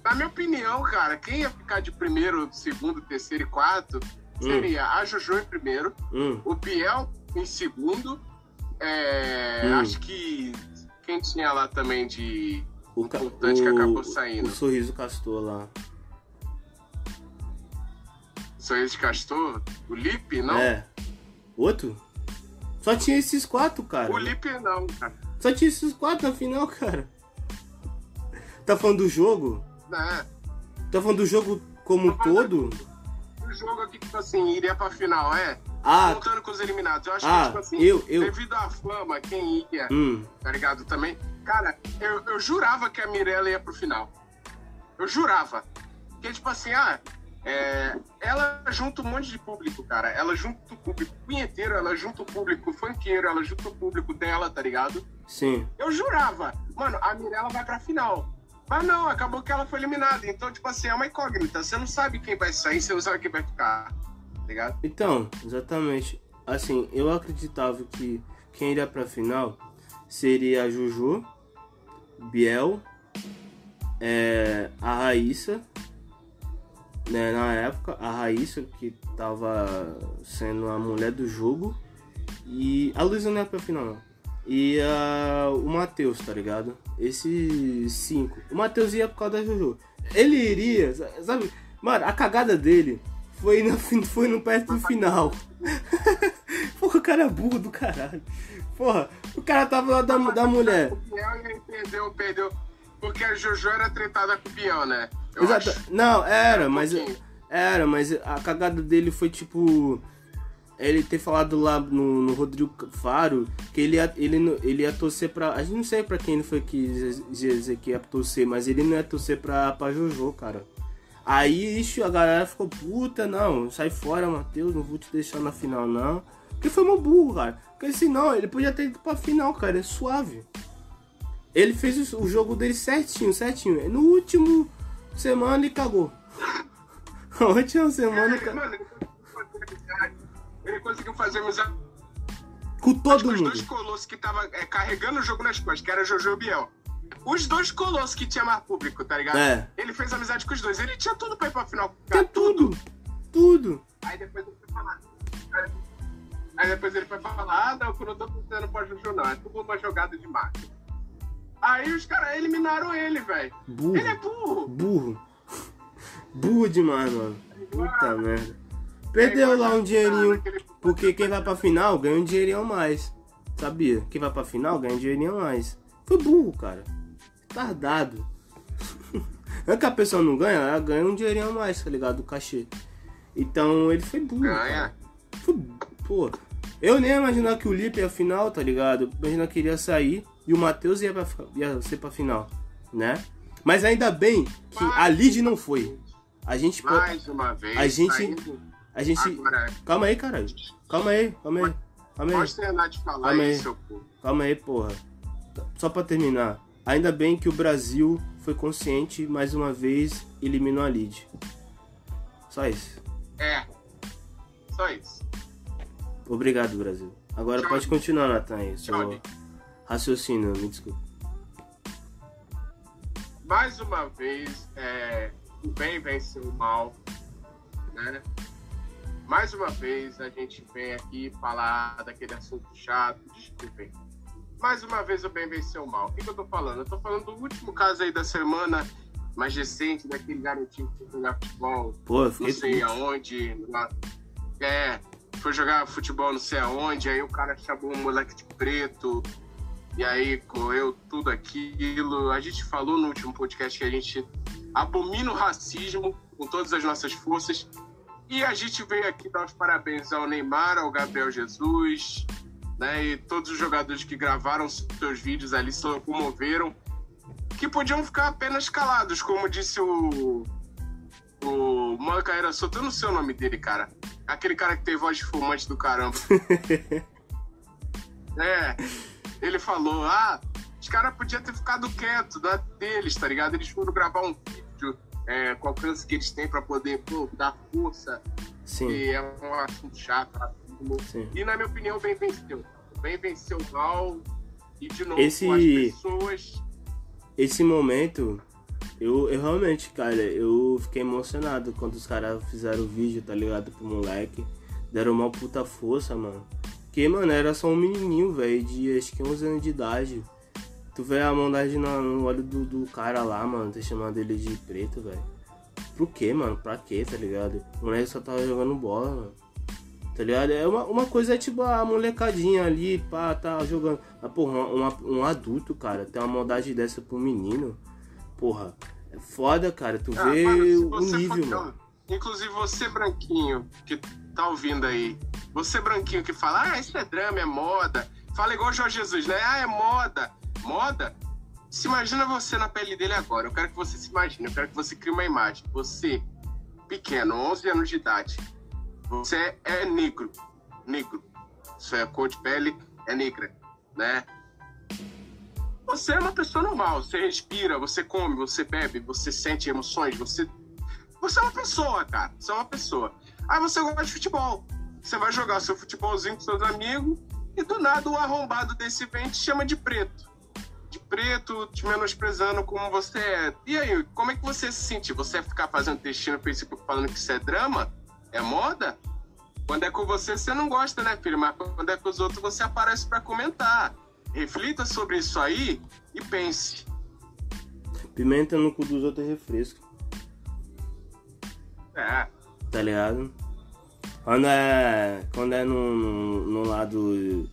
Na minha opinião, cara, quem ia ficar de primeiro, segundo, terceiro e quarto seria a Jojo em primeiro, Hum, o Biel em segundo. é, Hum. Acho que quem tinha lá também de o, importante que o- acabou saindo. O sorriso castor lá. Sorriso de Castor, o Lipe, não? É. Outro? Só tinha esses quatro, cara. O Lipe não, cara. Só tinha esses quatro na final, cara. Tá falando do jogo? É. Tá falando do jogo como um todo? O jogo aqui, tipo assim, iria pra final, é? Ah, Contando com os eliminados. Eu acho Ah, que, tipo assim, eu- eu- devido à fama, quem ia, hum. tá ligado? Também. Cara, eu, eu jurava que a Mirella ia pro final. Eu jurava. Porque, tipo assim, ah, é, ela junta um monte de público, cara. Ela junta o público punheteiro, ela junta o público funkeiro, ela junta o público dela, tá ligado? Sim. Eu jurava, mano, a Mirella vai pra final. Mas não, acabou que ela foi eliminada. Então, tipo assim, é uma incógnita. Você não sabe quem vai sair, você não sabe quem vai ficar. Tá ligado? Então, exatamente. Assim, eu acreditava que quem iria pra final seria a Juju, Biel, é, a Raíssa, né, na época, a Raíssa que tava sendo a mulher do jogo, e a Luísa não é pra final não. E a, o Matheus, tá ligado? Esses cinco. O Matheus ia por causa da Juju. Ele iria, sabe? Mano, a cagada dele foi, fin- foi no perto do final. Porra, o cara é burro do caralho. Porra, o cara tava lá da, da mulher. Perdeu, perdeu. Porque a Jojo era tretada com o Biel, né? Eu Exato. acho. Não, era, um mas. pouquinho. Era, mas a cagada dele foi tipo. Ele ter falado lá no, no Rodrigo Faro que ele ia, ele, ele ia torcer pra. A gente não sei pra quem ele foi que dizer que ia torcer, mas ele não ia torcer pra, pra Jojo, cara. Aí, ixi, a galera ficou puta, não, sai fora, Matheus, não vou te deixar na final, não. Porque foi uma burro, cara. Porque senão, ele podia ter ido pra final, cara, é suave. Ele fez o, jogo dele certinho, certinho. No último semana ele cagou. A última semana Ele, mano, ele conseguiu fazer amizade. Com todo os dois mundo. colossos que estavam carregando o jogo nas costas, que era Jojo e Biel. Os dois colossos que tinha mais público, tá ligado? É. Ele fez amizade com os dois. Ele tinha tudo pra ir pra final. Tem tudo. Tudo. Aí depois ele foi falar. Aí depois ele foi falar, ah, não, que eu não tô precisando pra Juju, não. É tudo uma jogada de marketing. Aí os caras eliminaram ele, velho. Burro. Ele é burro. Burro. Burro demais, mano. Puta merda. Perdeu lá um dinheirinho. Porque quem vai pra final ganha um dinheirinho a mais. Sabia? Quem vai pra final ganha um dinheirinho a mais. Foi burro, cara. Tardado. Não é que a pessoa não ganha, ela ganha um dinheirinho a mais, tá ligado? Do cachê. Então ele foi burro. Ganha. Cara. Foi, pô. Eu nem ia imaginar que o Lipe ia final, tá ligado? Eu imaginava que ele ia sair e o Matheus ia, pra, ia ser pra final, né? Mas ainda bem que a Lid não foi. A gente. Mais uma vez. A gente- A gente. Agora, Calma aí, caralho. Calma aí, calma aí. Calma aí. pode terminar de falar Calma aí, seu cu. Calma aí, porra. Só pra terminar. Ainda bem que o Brasil foi consciente mais uma vez eliminou a Lid. Só isso. É. Só isso. Obrigado, Brasil. Agora Tchau. pode continuar, Nathan, aí. Seu. Raciocínio, me desculpa. Mais uma vez, é, o bem venceu o mal, né? Mais uma vez a gente vem aqui falar daquele assunto chato, desculpem. Mais uma vez o bem venceu o mal. O que, que eu tô falando? Eu tô falando do último caso aí da semana mais recente, daquele garotinho que foi jogar futebol, Pô, não sei puto. aonde, lá, é, foi jogar futebol não sei aonde, aí o cara chamou um moleque de preto, e aí correu tudo aquilo. A gente falou no último podcast que a gente abomina o racismo com todas as nossas forças. E a gente veio aqui dar os parabéns ao Neymar, ao Gabriel Jesus, né? E todos os jogadores que gravaram seus vídeos ali se locomoveram, que podiam ficar apenas calados, como disse o. O Mancaíra Soto, eu não sei o nome dele, cara. Aquele cara que tem voz de fumante do caramba. É, ele falou, ah, os caras podiam ter ficado quietos da deles, tá ligado? Eles foram gravar um vídeo é, com o alcance que eles têm pra poder, pô, dar força, Sim, que é um assunto chato, sim. E na minha opinião, o bem venceu. Bem venceu o mal. E de novo, Esse- as pessoas. Esse momento Eu, eu realmente, cara, eu fiquei emocionado quando os caras fizeram o vídeo, tá ligado? Pro moleque. Deram uma puta força, mano. Porque, mano, era só um menininho, velho, de acho que 11 anos de idade. Tu vê a maldade no, no olho do, do cara lá, mano, ter chamado ele de preto, velho. Pro quê, mano? Pra quê, tá ligado? O moleque só tava jogando bola, mano. Tá ligado? É uma, uma coisa é tipo a molecadinha ali, pá, tá jogando. Mas, porra, uma, um adulto, cara, tem uma maldade dessa pro menino. Porra, é foda, cara. Tu Ah, vê mano, o nível, for- mano. Inclusive você branquinho que tá ouvindo aí, você branquinho que fala, ah, isso é drama, é moda. Fala igual Jorge Jesus, né? Ah, é moda. Moda? Se imagina você na pele dele agora. Eu quero que você se imagine, eu quero que você crie uma imagem. Você, pequeno, 11 anos de idade, você é negro. Negro. Sua cor de pele é negra, né? Você é uma pessoa normal, você respira, você come, você bebe, você sente emoções, você. Você é uma pessoa, cara. Você é uma pessoa. Aí você gosta de futebol. Você vai jogar seu futebolzinho com seus amigos e do nada o arrombado desse vem te chama de preto. De preto, te menosprezando como você é. E aí, como é que você se sente? Você vai ficar fazendo textinho no Facebook falando que isso é drama? É moda? Quando é com você, você não gosta, né, filho? Mas quando é com os outros, você aparece pra comentar. Reflita sobre isso aí e pense. Pimenta no cu dos outros é refresco, É, tá ligado? Quando é. Quando é no, no, no lado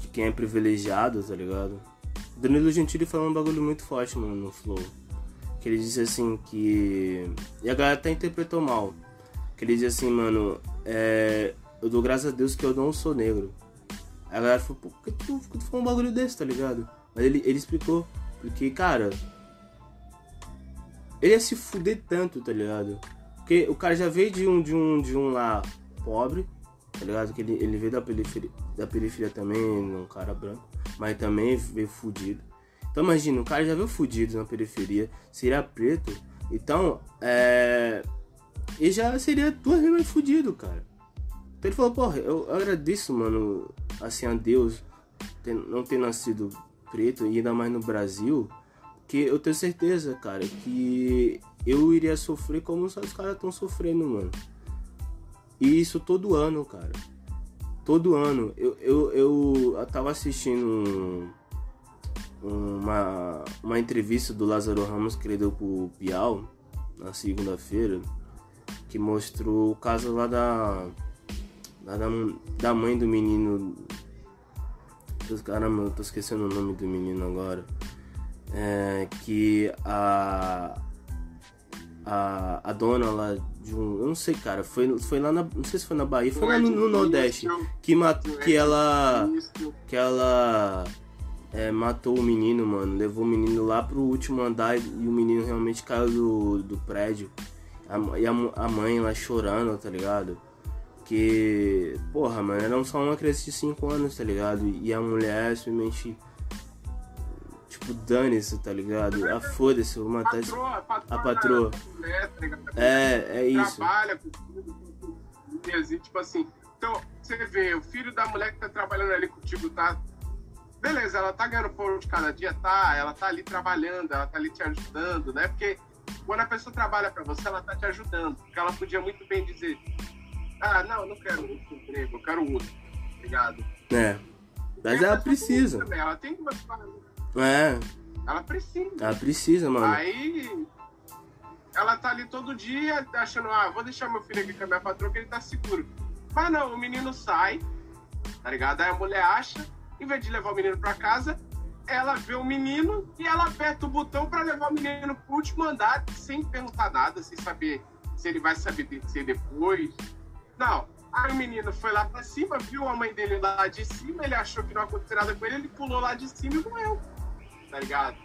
de quem é privilegiado, tá ligado? Danilo Gentili falou um bagulho muito forte, mano, no Flow. Que ele disse assim que. E a galera até interpretou mal. Que ele disse assim, mano, é. Eu dou graças a Deus que eu não sou negro. Aí a galera falou, por que tu, que tu falou um bagulho desse, tá ligado? Mas ele, ele explicou. Porque, cara. Ele ia se fuder tanto, tá ligado? Porque o cara já veio de um, de um, de um lá pobre, tá ligado? Que ele, ele veio da periferia, da periferia também, um cara branco, mas também veio fudido. Então imagina, o cara já veio fudido na periferia, seria preto, então é. Ele já seria duas vezes mais fudido, cara. Então ele falou, porra, eu agradeço, mano, assim, a Deus ter- não ter nascido preto, e ainda mais no Brasil, que eu tenho certeza, cara, que eu iria sofrer como os caras estão sofrendo, mano. E isso todo ano, cara. Todo ano. Eu, eu, eu, eu tava assistindo um- uma, uma entrevista do Lázaro Ramos que ele deu pro Piau na segunda-feira, que mostrou o caso lá da, da, da mãe do menino. Caramba, eu tô esquecendo o nome do menino agora é, que a, a a dona lá de um eu não sei cara foi foi lá na não sei se foi na Bahia foi lá no, no Nordeste que mat, que ela que ela é, matou o menino mano levou o menino lá pro último andar e o menino realmente caiu do, do prédio. A, e a, a mãe lá chorando tá ligado? Que porra mano era só uma criança de 5 anos tá ligado? E a mulher simplesmente Tipo, dane-se, tá ligado? Ah, foda-se, vou matar esse. A patroa. tá? É, é isso. Trabalha com assim, tipo assim. Então, você vê, o filho da mulher que tá trabalhando ali contigo, tá. Beleza, ela tá ganhando pão de cada dia, tá? Ela tá ali trabalhando, ela tá ali te ajudando, né? Porque quando a pessoa trabalha pra você, ela tá te ajudando. Porque ela podia muito bem dizer: Ah, não, eu não quero esse emprego, eu quero outro, tá ligado? É. Mas ela precisa. também, Ela tem que É, ela precisa. ela precisa, mano. Aí ela tá ali todo dia achando, ah, vou deixar meu filho aqui com a minha patroa que ele tá seguro. Mas não, o menino sai, tá ligado? Aí a mulher acha, em vez de levar o menino pra casa, ela vê o menino e ela aperta o botão pra levar o menino pro último andar sem perguntar nada, sem saber se ele vai saber descer depois. Não. Aí o menino foi lá pra cima, viu a mãe dele lá de cima, ele achou que não aconteceu nada com ele, ele pulou lá de cima e morreu. Tá ligado?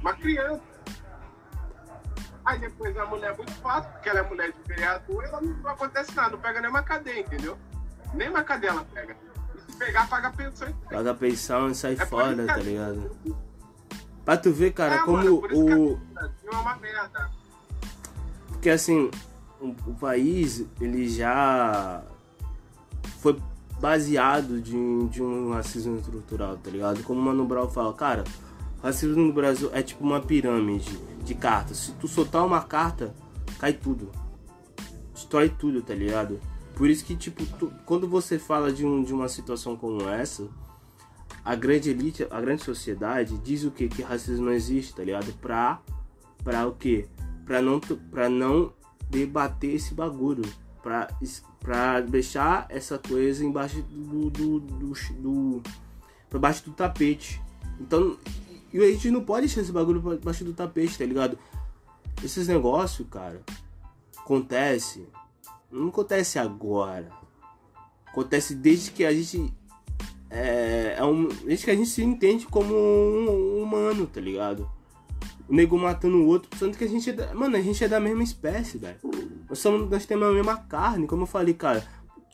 Uma criança. Aí depois a mulher é muito fácil, porque ela é mulher de vereador, ela não, não acontece nada, não pega nenhuma cadeia, entendeu? Nem uma cadeia ela pega. E se pegar, paga pensão e Paga pensão e sai É fora, tá brincadeira. ligado? Pra tu ver, cara, É, como mano, que o. o Brasil é uma merda. Porque assim, o, o país, ele já foi baseado de, de um racismo estrutural, tá ligado? Como o Mano Brown fala, cara, racismo no Brasil é tipo uma pirâmide de cartas. Se tu soltar uma carta, cai tudo. Destrói tudo, tá ligado? Por isso que, tipo, tu- quando você fala de, um, de uma situação como essa, a grande elite, a grande sociedade diz o que? Que racismo não existe, tá ligado? Pra, pra o quê? Pra não, pra não debater esse bagulho. Pra deixar essa coisa embaixo do, do, do, do baixo do tapete. Então, e a gente não pode deixar esse bagulho pra baixo do tapete, tá ligado? Esses negócios, cara, acontece. Não acontece agora. Acontece desde que a gente. É, é um, desde que a gente se entende como um, um humano, tá ligado? O nego matando o outro, pensando que a gente é da, Mano, a gente é da mesma espécie, velho. Nós, somos, nós temos a mesma carne, como eu falei, cara.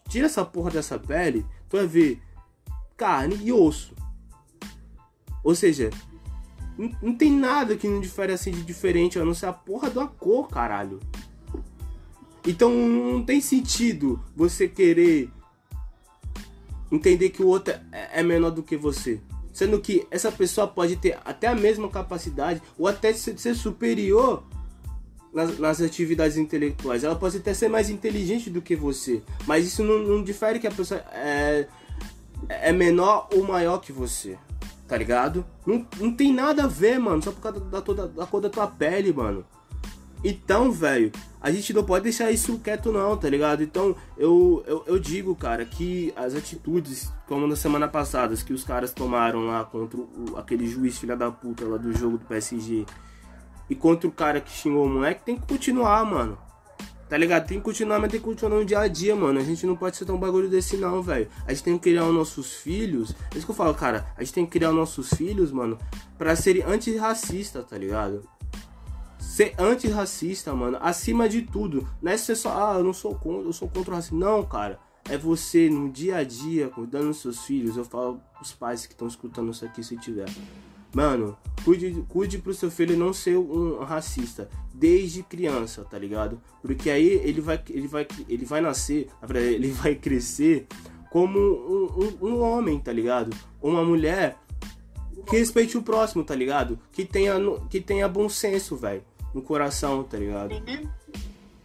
Tira essa porra dessa pele, tu vai ver carne e osso. Ou seja, não, não tem nada que não difere assim de diferente, a não ser a porra da cor, caralho. Então não tem sentido você querer entender que o outro é é menor do que você. Sendo que essa pessoa pode ter até a mesma capacidade ou até ser superior nas, nas atividades intelectuais. Ela pode até ser mais inteligente do que você. Mas isso não, não difere que a pessoa é, é menor ou maior que você. Tá ligado? Não, não tem nada a ver, mano. Só por causa da, toda, da cor da tua pele, mano. Então, velho, a gente não pode deixar isso quieto não, tá ligado? Então, eu, eu, eu digo, cara, que as atitudes, como na semana passada, que os caras tomaram lá contra o, aquele juiz filha da puta lá do jogo do PSG e contra o cara que xingou o moleque, tem que continuar, mano. Tá ligado? Tem que continuar, mas tem que continuar no dia a dia, mano. A gente não pode ser tão bagulho desse não, velho. A gente tem que criar os nossos filhos. É isso que eu falo, cara. A gente tem que criar os nossos filhos, mano, pra serem antirracistas, tá ligado? Ser antirracista, mano, acima de tudo. Não é ser só, ah, eu não sou contra, eu sou contra o racismo. Não, cara. É você no dia a dia, cuidando dos seus filhos. Eu falo pros pais que estão escutando isso aqui se tiver. Mano, cuide, cuide pro seu filho não ser um racista desde criança, tá ligado? Porque aí ele vai, ele vai, ele vai nascer, ele vai crescer como um, um, um homem, tá ligado? Uma mulher que respeite o próximo, tá ligado? Que tenha, que tenha bom senso, velho, no coração, tá ligado? menino,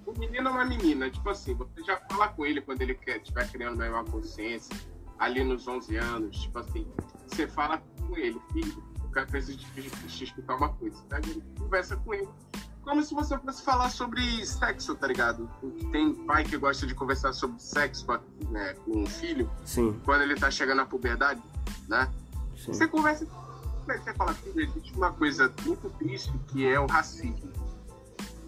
o menino é uma menina, tipo assim, você já fala com ele quando ele quer, estiver criando maior consciência, ali nos 11 anos, tipo assim, você fala com ele, filho, eu quero preciso te, te explicar uma coisa, tá? Ele conversa com ele. Como se você fosse falar sobre sexo, tá ligado? Tem pai que gosta de conversar sobre sexo né, com o filho, Sim, quando ele tá chegando na puberdade, né? sim. Você conversa, você fala, filho, existe uma coisa muito triste que é o racismo.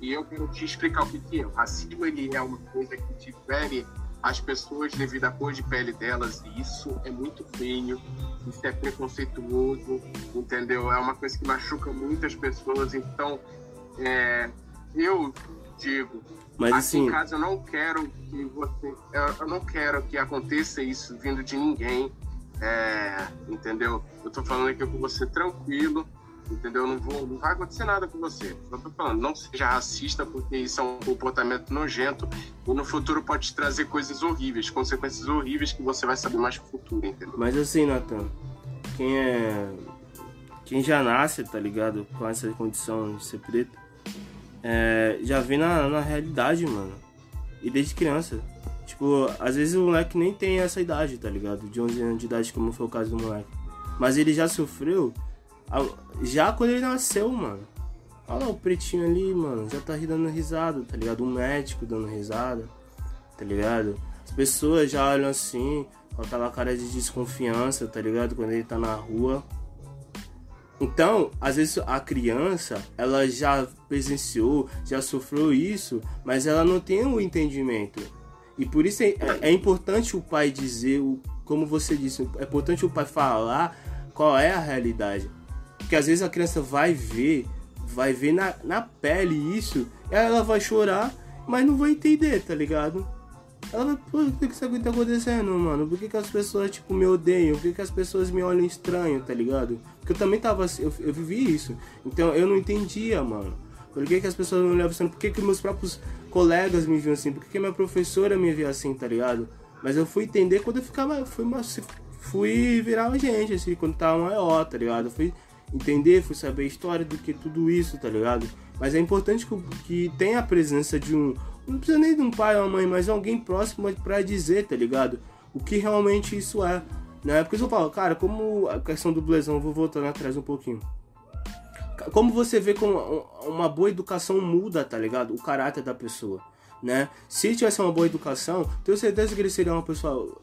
E eu quero te explicar o que, que é. O racismo ele é uma coisa que difere as pessoas devido à cor de pele delas, e isso é muito feio, isso é preconceituoso, entendeu? É uma coisa que machuca muitas pessoas, então é, eu digo, Mas Aqui assim, em casa eu não quero que você. Eu, não quero que aconteça isso vindo de ninguém. é, entendeu? Eu tô falando aqui com você tranquilo, entendeu? Não, vou, não vai acontecer nada com você. Eu tô falando, não seja racista, porque isso é um comportamento nojento e no futuro pode te trazer coisas horríveis, consequências horríveis que você vai saber mais no futuro, entendeu? Mas assim, Nathan, quem é. Quem já nasce, tá ligado? Com essa condição de ser preto, é, já vem na, na realidade, mano. E desde criança. Tipo, às vezes o moleque nem tem essa idade, tá ligado? De 11 anos de idade, como foi o caso do moleque. Mas ele já sofreu já quando ele nasceu, mano. Olha lá o pretinho ali, mano. Já tá dando risada, tá ligado? Um médico dando risada, tá ligado? As pessoas já olham assim, com aquela cara de desconfiança, tá ligado? Quando ele tá na rua. Então, às vezes a criança, ela já presenciou, já sofreu isso, mas ela não tem o entendimento. E por isso é, é- é importante o pai dizer, o, como você disse, é importante o pai falar qual é a realidade. Porque às vezes a criança vai ver, vai ver na, na pele isso, ela vai chorar, mas não vai entender, tá ligado? Ela vai, pô, o que que isso aqui tá acontecendo, mano? Por que, que as pessoas, tipo, me odeiam? Por que, que as pessoas me olham estranho, tá ligado? Porque eu também tava assim, eu, eu vivi isso. Então eu não entendia, mano. Por que, que as pessoas me olhavam assim? Por que, que meus próprios colegas me viam assim? Por que, que minha professora me via assim, tá ligado? Mas eu fui entender quando eu ficava. Fui, fui virar gente, assim, quando tava maior, tá ligado? Eu fui entender, fui saber a história do que tudo isso, tá ligado? Mas é importante que, que tenha a presença de um. Não precisa nem de um pai ou uma mãe, mas alguém próximo pra dizer, tá ligado? O que realmente isso é. Né? Porque eu falo, cara, como a questão do blesão, vou voltando atrás um pouquinho. Como você vê como uma boa educação muda, tá ligado? O caráter da pessoa, né? Se tivesse uma boa educação, tenho certeza que ele seria uma pessoa.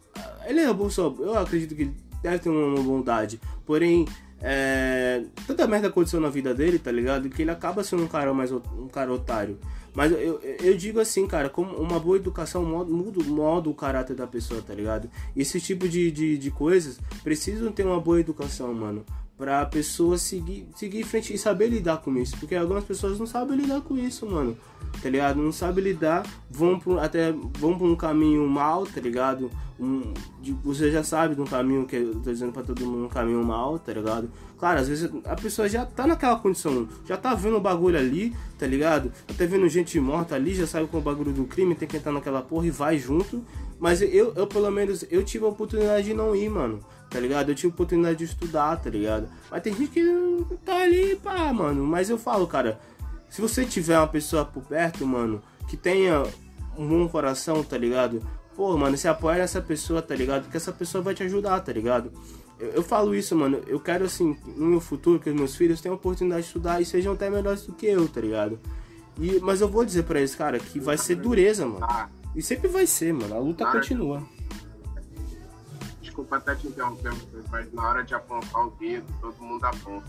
Ele é uma pessoa, eu acredito que deve ter uma bondade. Porém, é, tanta merda aconteceu na vida dele, tá ligado? Que ele acaba sendo um cara mais um cara otário. Mas eu, eu digo assim, cara, como uma boa educação muda, modo o caráter da pessoa, tá ligado? Esse tipo de, de, de coisas precisam ter uma boa educação, mano pra pessoa seguir, seguir em frente e saber lidar com isso. Porque algumas pessoas não sabem lidar com isso, mano. Tá ligado? Não sabem lidar, vão pro, até vão por um caminho mal, tá ligado? Um, de, você já sabe de um caminho que eu tô dizendo pra todo mundo um caminho mal, tá ligado? Claro, às vezes a pessoa já tá naquela condição, já tá vendo o bagulho ali, tá ligado? Até vendo gente morta ali, já sabe com o bagulho do crime, tem que entrar naquela porra e vai junto. Mas eu, eu pelo menos, eu tive a oportunidade de não ir, mano tá ligado? Eu tive oportunidade de estudar, tá ligado? Mas tem gente que tá ali, pá, mano. Mas eu falo, cara, se você tiver uma pessoa por perto, mano, que tenha um bom coração, tá ligado? Pô, mano, se apoia nessa pessoa, tá ligado? Porque essa pessoa vai te ajudar, tá ligado? Eu, eu, falo isso, mano. Eu quero, assim, no meu futuro, que os meus filhos tenham a oportunidade de estudar e sejam até melhores do que eu, tá ligado? E, mas eu vou dizer pra eles, cara, que vai ser dureza, mano. E sempre vai ser, mano. A luta continua desculpa até te interromper, mas na hora de apontar o dedo, todo mundo aponta.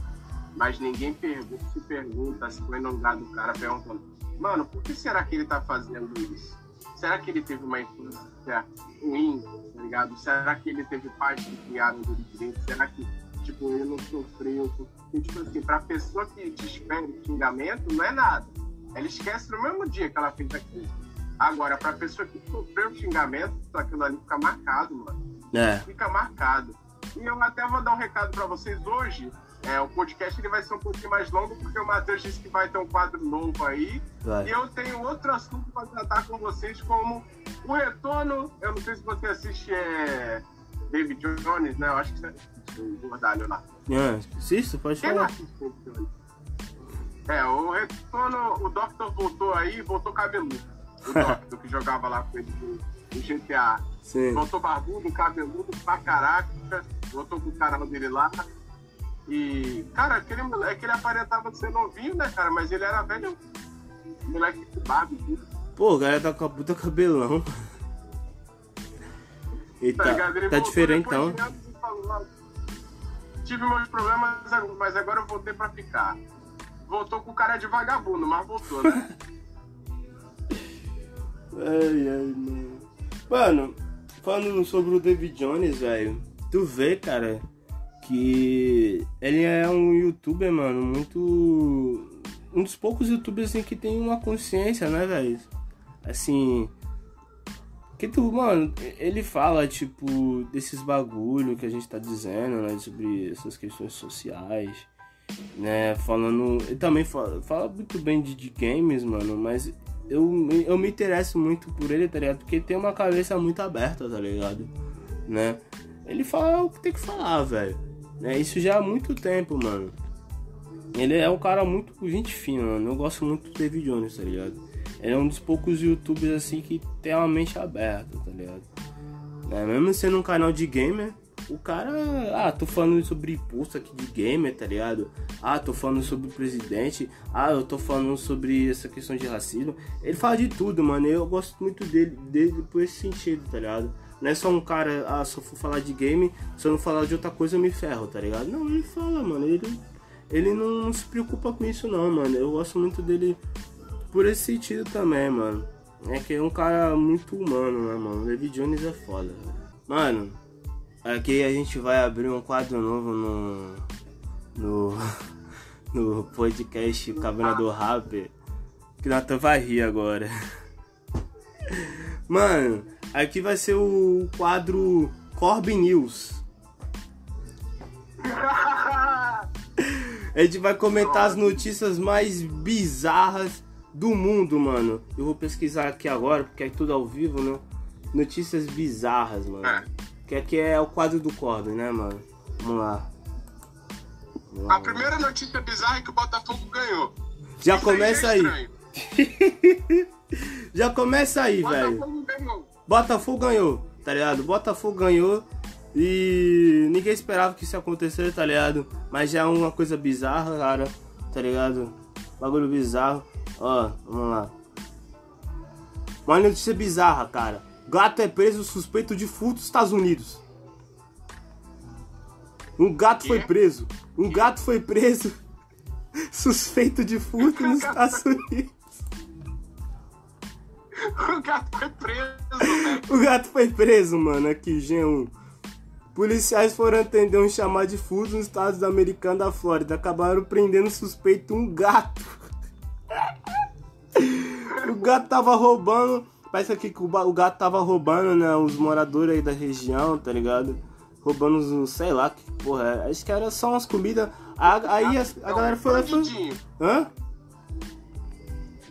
Mas ninguém pergunta, se pergunta, se foi no lugar do cara perguntando, mano, por que será que ele tá fazendo isso? Será que ele teve uma influência ruim, tá ligado? Será que ele teve pais que criaram ele direito? Será que, tipo, ele não sofreu? Porque, tipo assim, pra pessoa que te espera xingamento, não é nada. Ela esquece no mesmo dia que ela fez aquilo. Agora, pra pessoa que sofreu xingamento, aquilo ali fica marcado, mano. É. Fica marcado. E eu até vou dar um recado para vocês hoje. É, o podcast ele vai ser um pouquinho mais longo, porque o Matheus disse que vai ter um quadro novo aí. Vai. E eu tenho outro assunto para tratar com vocês, como o retorno. Eu não sei se você assiste é, David Jones, né? Eu acho que você Gordalho lá. É, assiste, pode Quem falar. É, o retorno, o Doctor voltou aí, voltou cabeludo. O Doctor que jogava lá com ele no GTA. Sim. Voltou barbudo, cabeludo pra caraca. Voltou com o canal dele lá. E, cara, aquele moleque, ele aparentava ser novinho, né, cara? Mas ele era velho. Moleque de barba tudo. Pô, o cara tá com a puta cabelão. E tá, tá, tá diferente então. Tive meus problemas, mas agora eu voltei pra ficar. Voltou com o cara de vagabundo, mas voltou, né? ai, ai, mano. Mano, falando sobre o David Jones, velho, tu vê, cara, que ele é um youtuber, mano, muito. Um dos poucos youtubers assim, que tem uma consciência, né, velho? Assim. Que tu, mano, ele fala, tipo, desses bagulho que a gente tá dizendo, né? Sobre essas questões sociais, né? Falando. Ele também fala, fala muito bem de, de games, mano, mas eu, eu me interesso muito por ele, tá ligado? Porque ele tem uma cabeça muito aberta, tá ligado? Né? Ele fala o que tem que falar, velho. Né? Isso já há muito tempo, mano. Ele é um cara muito gente fina, mano. Eu gosto muito do David Jones, tá ligado? Ele é um dos poucos youtubers assim que tem uma mente aberta, tá ligado? É, mesmo sendo um canal de gamer, o cara, ah, tô falando sobre imposto aqui de gamer, tá ligado? Ah, tô falando sobre o presidente. Ah, eu tô falando sobre essa questão de racismo. Ele fala de tudo, mano. Eu gosto muito dele, dele por esse sentido, tá ligado? Não é só um cara, ah, se eu for falar de game, se eu não falar de outra coisa eu me ferro, tá ligado? Não, ele fala, mano. Ele, ele não, não se preocupa com isso, não, mano. Eu gosto muito dele por esse sentido também, mano. É que é um cara muito humano, né, mano? O David Jones é foda, Mano, Aqui a gente vai abrir um quadro novo no. no. no podcast Cabana do Rap. Que Nathan vai rir agora. Mano, aqui vai ser o quadro Corby News. A gente vai comentar as notícias mais bizarras do mundo, mano. Eu vou pesquisar aqui agora, porque é tudo ao vivo, né? Notícias bizarras, mano. É. Que aqui é o quadro do Corbin, né, mano? Vamos lá. A primeira notícia bizarra é que o Botafogo ganhou. Já Isso começa é aí. Já começa aí, velho. Botafogo ganhou. Botafogo ganhou, tá ligado? Botafogo ganhou e ninguém esperava que isso ia acontecer, tá ligado? Mas já é uma coisa bizarra, cara, tá ligado? Bagulho bizarro. Ó, vamos lá. Uma notícia bizarra, cara. Gato é preso suspeito de furto nos Estados Unidos. Um gato foi preso. Um gato foi preso suspeito de furto nos Estados Unidos. O gato foi preso, velho. O gato foi preso, mano, aqui, G1. Policiais foram atender um chamado de furto nos Estados Americanos da Flórida. Acabaram prendendo suspeito um gato. o gato tava roubando. Parece aqui que o, gato tava roubando, né? Os moradores aí da região, tá ligado? Roubando os, sei lá, que porra. é. Acho que era só umas comidas. Aí a, a galera foi lá e falou. Hã?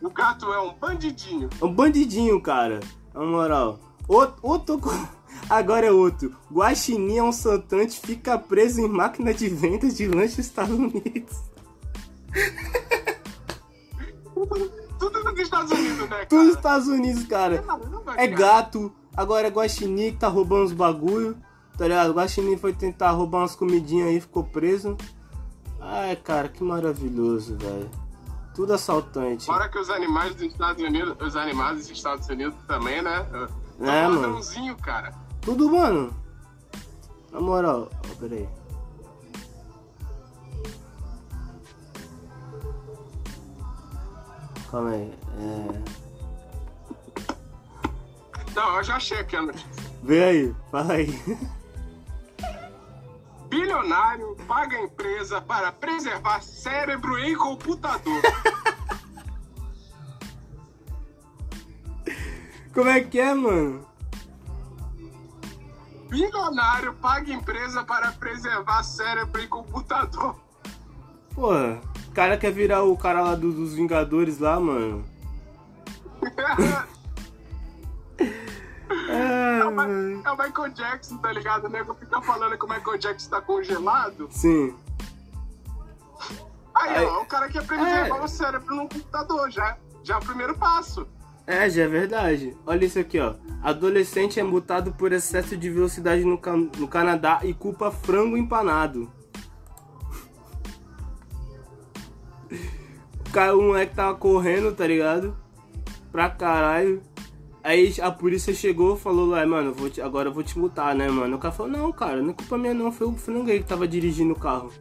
O gato é um bandidinho. É um bandidinho, cara. Na moral. Outro, outro. Agora é outro. Guaxinim é um saltante, fica preso em máquina de venda de lanche Estados Unidos. Tudo nos Estados Unidos, né, Tudo nos cara? Estados Unidos, cara. É cara. gato. Agora é guaxinim que tá roubando os bagulho. Tá ligado? Guaxinim foi tentar roubar umas comidinhas aí, ficou preso. Ai, cara, que maravilhoso, velho. Tudo assaltante. Fora que os animais dos Estados Unidos, os animais dos Estados Unidos também, né? É, um mano. ladrãozinho, cara. Tudo, mano. Na moral, ó, peraí. Calma aí. É... Não, eu já achei aqui a notícia. Vem aí, fala aí. Bilionário paga empresa para preservar cérebro em computador. Como é que é, mano? Bilionário paga empresa para preservar cérebro em computador. Porra, o cara quer virar o cara lá do- dos Vingadores lá, mano. É, mano. É o Michael Jackson, tá ligado? O nego fica falando que o Michael Jackson tá congelado. Sim. Aí, Aí- ó, o cara quer preservar É. o cérebro no computador já. Já é o primeiro passo. É, já é verdade. Olha isso aqui, ó. Adolescente é multado por excesso de velocidade no, Ca- no Canadá e culpa frango empanado. Cara, o moleque tava correndo, tá ligado? Pra caralho. Aí a polícia chegou e falou, ué, mano, vou te- agora eu vou te multar, né, mano? O cara falou, não, cara, não é culpa minha não, foi o frango aí que tava dirigindo o carro.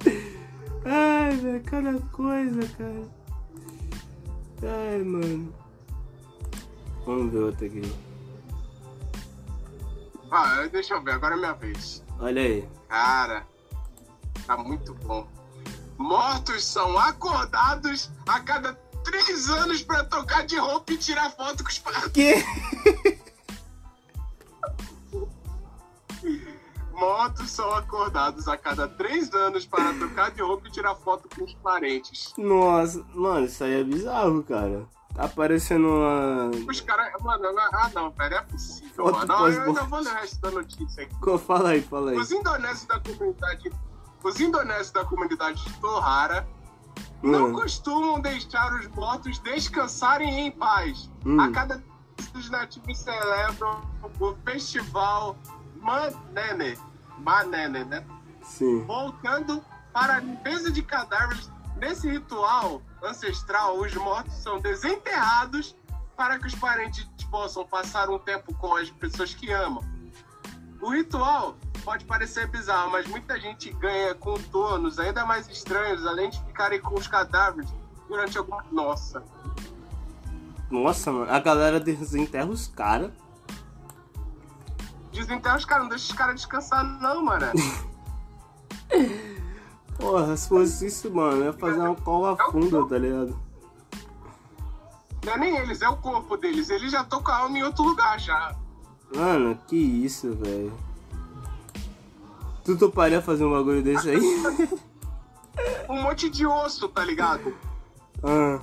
Ai, velho, cada coisa, cara. Ai, mano. Vamos ver outra aqui. Ah, deixa eu ver, agora é minha vez. Olha aí. Cara, tá muito bom. Mortos são acordados a cada três anos pra trocar de roupa e tirar foto com os parentes. Que? Mortos são acordados a cada três anos para trocar de roupa e tirar foto com os parentes. Nossa, mano, isso aí é bizarro, cara. Tá aparecendo uma. Os caras. Mano, ah não, velho, é possível, Foto mano. Não, eu ainda vou ler o resto da notícia aqui. Fala aí, fala aí. Os indonésios da comunidade. Os indonésios da comunidade de Tohara não Hum, costumam deixar os mortos descansarem em paz. Hum. A cada os nativos celebram o festival Manene. Manene, né? sim. Voltando para a limpeza de cadáveres. Nesse ritual ancestral, os mortos são desenterrados para que os parentes possam passar um tempo com as pessoas que amam. O ritual pode parecer bizarro, mas muita gente ganha contornos ainda mais estranhos, além de ficarem com os cadáveres durante alguma. Nossa. Nossa, mano, a galera desenterra os caras. Desenterra os caras, não deixa os caras descansar, não, mano. Porra, se fosse isso, mano, ia fazer uma cova funda, tá ligado? Não é nem eles, é o corpo deles. Eles já estão com a alma em outro lugar já. Mano, que isso, velho. Tu toparia fazer um bagulho desse aí? Um monte de osso, tá ligado? ah.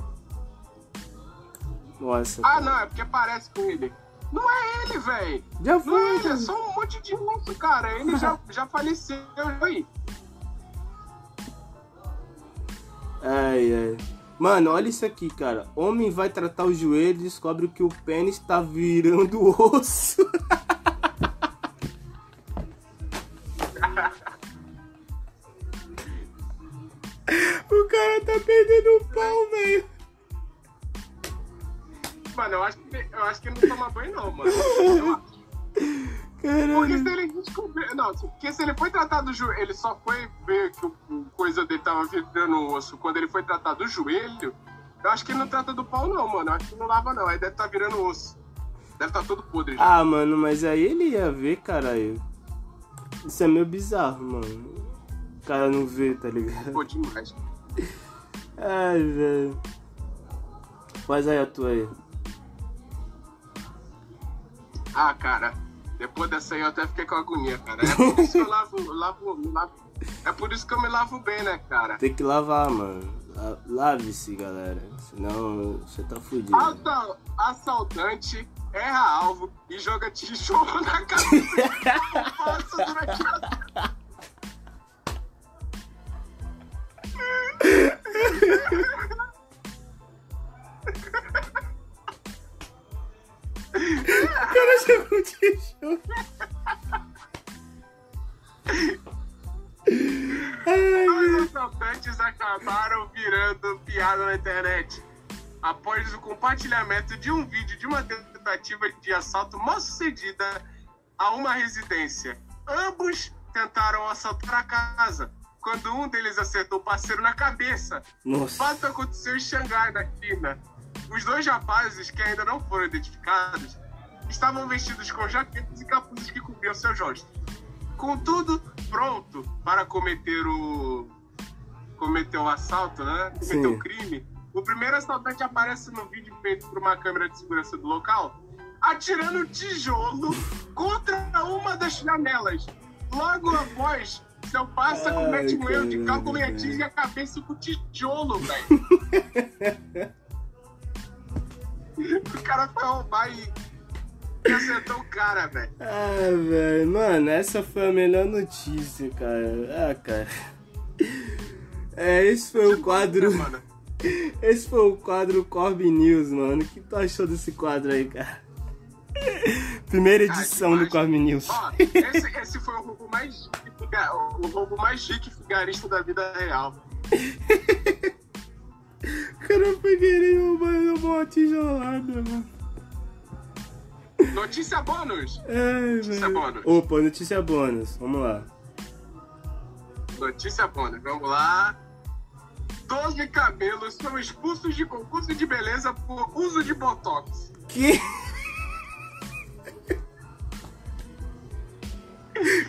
Nossa. Ah, cara. não, é porque parece com ele. Não é ele, velho. Já Não é foi, ele, é só um monte de monstro, cara. Ele já, já faleceu aí. Ai, ai. Mano, olha isso aqui, cara. Homem vai tratar o joelho e descobre que o pênis tá virando osso. O cara tá perdendo o pau, velho. Mano, eu acho, que, eu acho que ele não toma banho, não, mano. Eu- Porque Caralho. se ele descobriu. Não, porque se ele foi tratado do joelho, ele só foi ver que o, coisa dele tava virando osso quando ele foi tratado do joelho. Eu acho que ele não trata do pau, não, mano. Eu acho que não lava, não. Aí deve estar virando osso. Deve estar todo podre já. Ah, mano, mas aí ele ia ver, caralho. Isso é meio bizarro, mano. Cara não vê, tá ligado? Pô, demais. Ai, velho. Faz aí a tua aí. Ah, cara, depois dessa aí eu até fiquei com agonia, cara. É por isso que eu lavo, lavo, me lavo. É por isso que eu me lavo bem, né, cara? Tem que lavar, mano. La- Lave-se, galera. Senão você tá fudido. Assa- assaltante erra alvo e joga tijolo na cabeça. Passa durante a... O cara chegou de tijolo. Ai, Dois assaltantes acabaram virando piada na internet após o compartilhamento de um vídeo de uma tentativa de assalto mal sucedida a uma residência. Ambos tentaram assaltar a casa, quando um deles acertou o parceiro na cabeça. O Nossa. fato aconteceu em Xangai, na China. Os dois rapazes, que ainda não foram identificados, estavam vestidos com jaquetas e capuzes que cobriam seus rostos. Contudo, pronto para cometer o cometer o assalto, né? Cometer Sim. o crime. O primeiro assaltante aparece no vídeo feito por uma câmera de segurança do local, atirando tijolo contra uma das janelas. Logo após, seu passa Ai, comete um erro de cálculo e atinge a cabeça com tijolo, velho. o cara foi roubar e acertou o cara, velho. Ah, velho. Mano, essa foi a melhor notícia, cara. Ah, cara. É, esse foi o quadro. Mano, Esse foi o quadro Corb News, mano. O que tu achou desse quadro aí, cara? Primeira edição do. Corb News. Ó, esse, esse foi o roubo mais chique, o roubo mais chique figarista da vida real. O cara foi querer roubar uma tijolada, mano. Notícia bônus! Ai, Notícia velho. bônus. Opa, notícia bônus. Vamos lá. Notícia bônus, vamos lá. 12 camelos são expulsos de concurso de beleza por uso de botox. Que?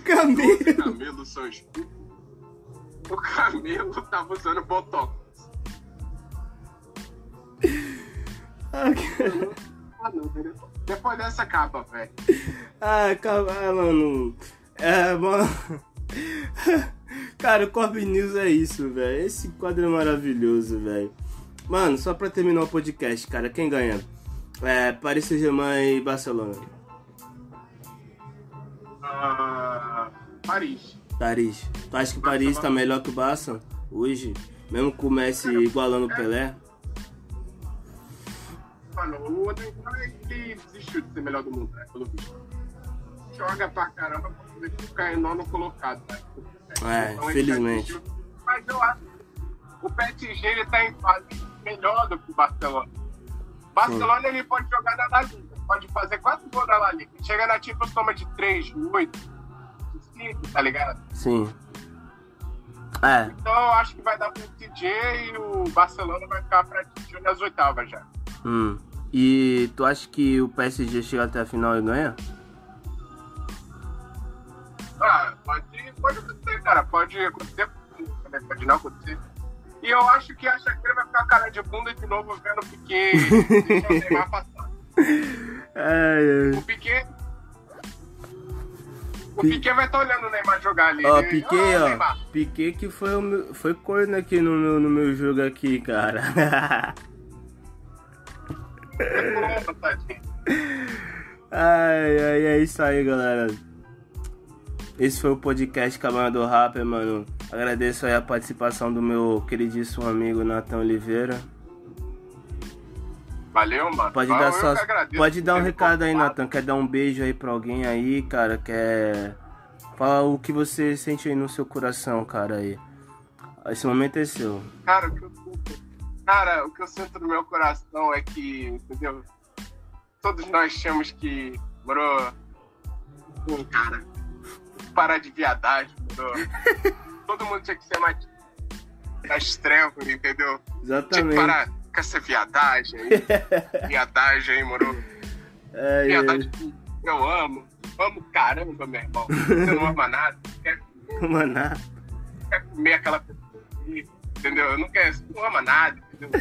Camelo. Camelos são expulsos. O camelo tava usando botox. Ah, não. Depois dessa acaba, velho. Ah, calma, ah, mano. É, mano. Cara, o Corb News é isso, velho. Esse quadro é maravilhoso, velho. Mano, só pra terminar o podcast, cara, quem ganha? É, Paris Saint-Germain e Barcelona. Ah, Paris. Paris. Tu acha que Paris tá melhor que o Barça hoje? Mesmo com o Messi igualando o Pelé? Mano, o Neymar ele desistiu de ser melhor do mundo, né? Pelo visto. Joga pra caramba pra poder ficar em nono colocado, né? É, Então, desistiu. Mas eu acho que o PSG ele tá em fase melhor do que o Barcelona. Barcelona ele pode jogar na Liga, pode fazer quatro gols na La Liga. Chega na Champions toma de 3, 8, de 5, tá ligado? Sim. É, Então eu acho que vai dar pro PSG e o Barcelona vai ficar pra Tiju nas oitavas já. hum. E tu acha que o PSG chega até a final e ganha? Ah, pode, pode acontecer, cara. Pode acontecer, também pode não acontecer. E eu acho que a Shakira vai ficar cara de bunda de novo vendo o Piquet deixar o Neymar passar. Ai, O Piquet... O Piquet vai estar olhando o Neymar jogar ali. Ó, Ele, Piquet, "Ah, ó. Neymar." Piquet que foi, o meu- foi corno aqui no meu, no meu jogo aqui, cara. Ai, ai, é isso aí, galera. Esse foi o podcast Cabana do Rapper, mano. Agradeço aí a participação do meu queridíssimo amigo Nathan Oliveira. Valeu, mano. Pode Ah, dar só, agradeço pode dar um recado aí. Nathan. Quer dar um beijo aí pra alguém aí, cara? Quer falar o que você sente aí no seu coração, cara aí. Esse momento é seu. Cara, o que eu sinto, cara, o que eu sinto no meu coração é que, entendeu? Todos nós temos que, bro, hum, cara, parar de viadagem, bro. Todo mundo tinha que ser mais das trevas, entendeu? Tinha que Exatamente. parar com essa viadagem aí. viadagem aí, moro. É, Viadagem que eu amo. Amo caramba, meu irmão. Você não ama nada. Quer, Maná. quer comer aquela pessoa ali, entendeu? Eu não quero, não ama nada, entendeu?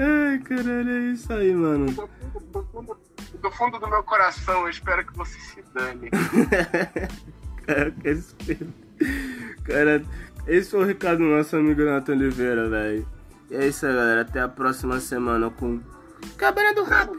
Ai, caralho, é isso aí, mano. Do fundo, do fundo- do fundo do meu coração, eu espero que você se dane. Cara, que respeito. Cara, esse foi o recado do nosso amigo Nathan Oliveira, velho. E é isso aí, galera. Até a próxima semana com Cabana do Rap.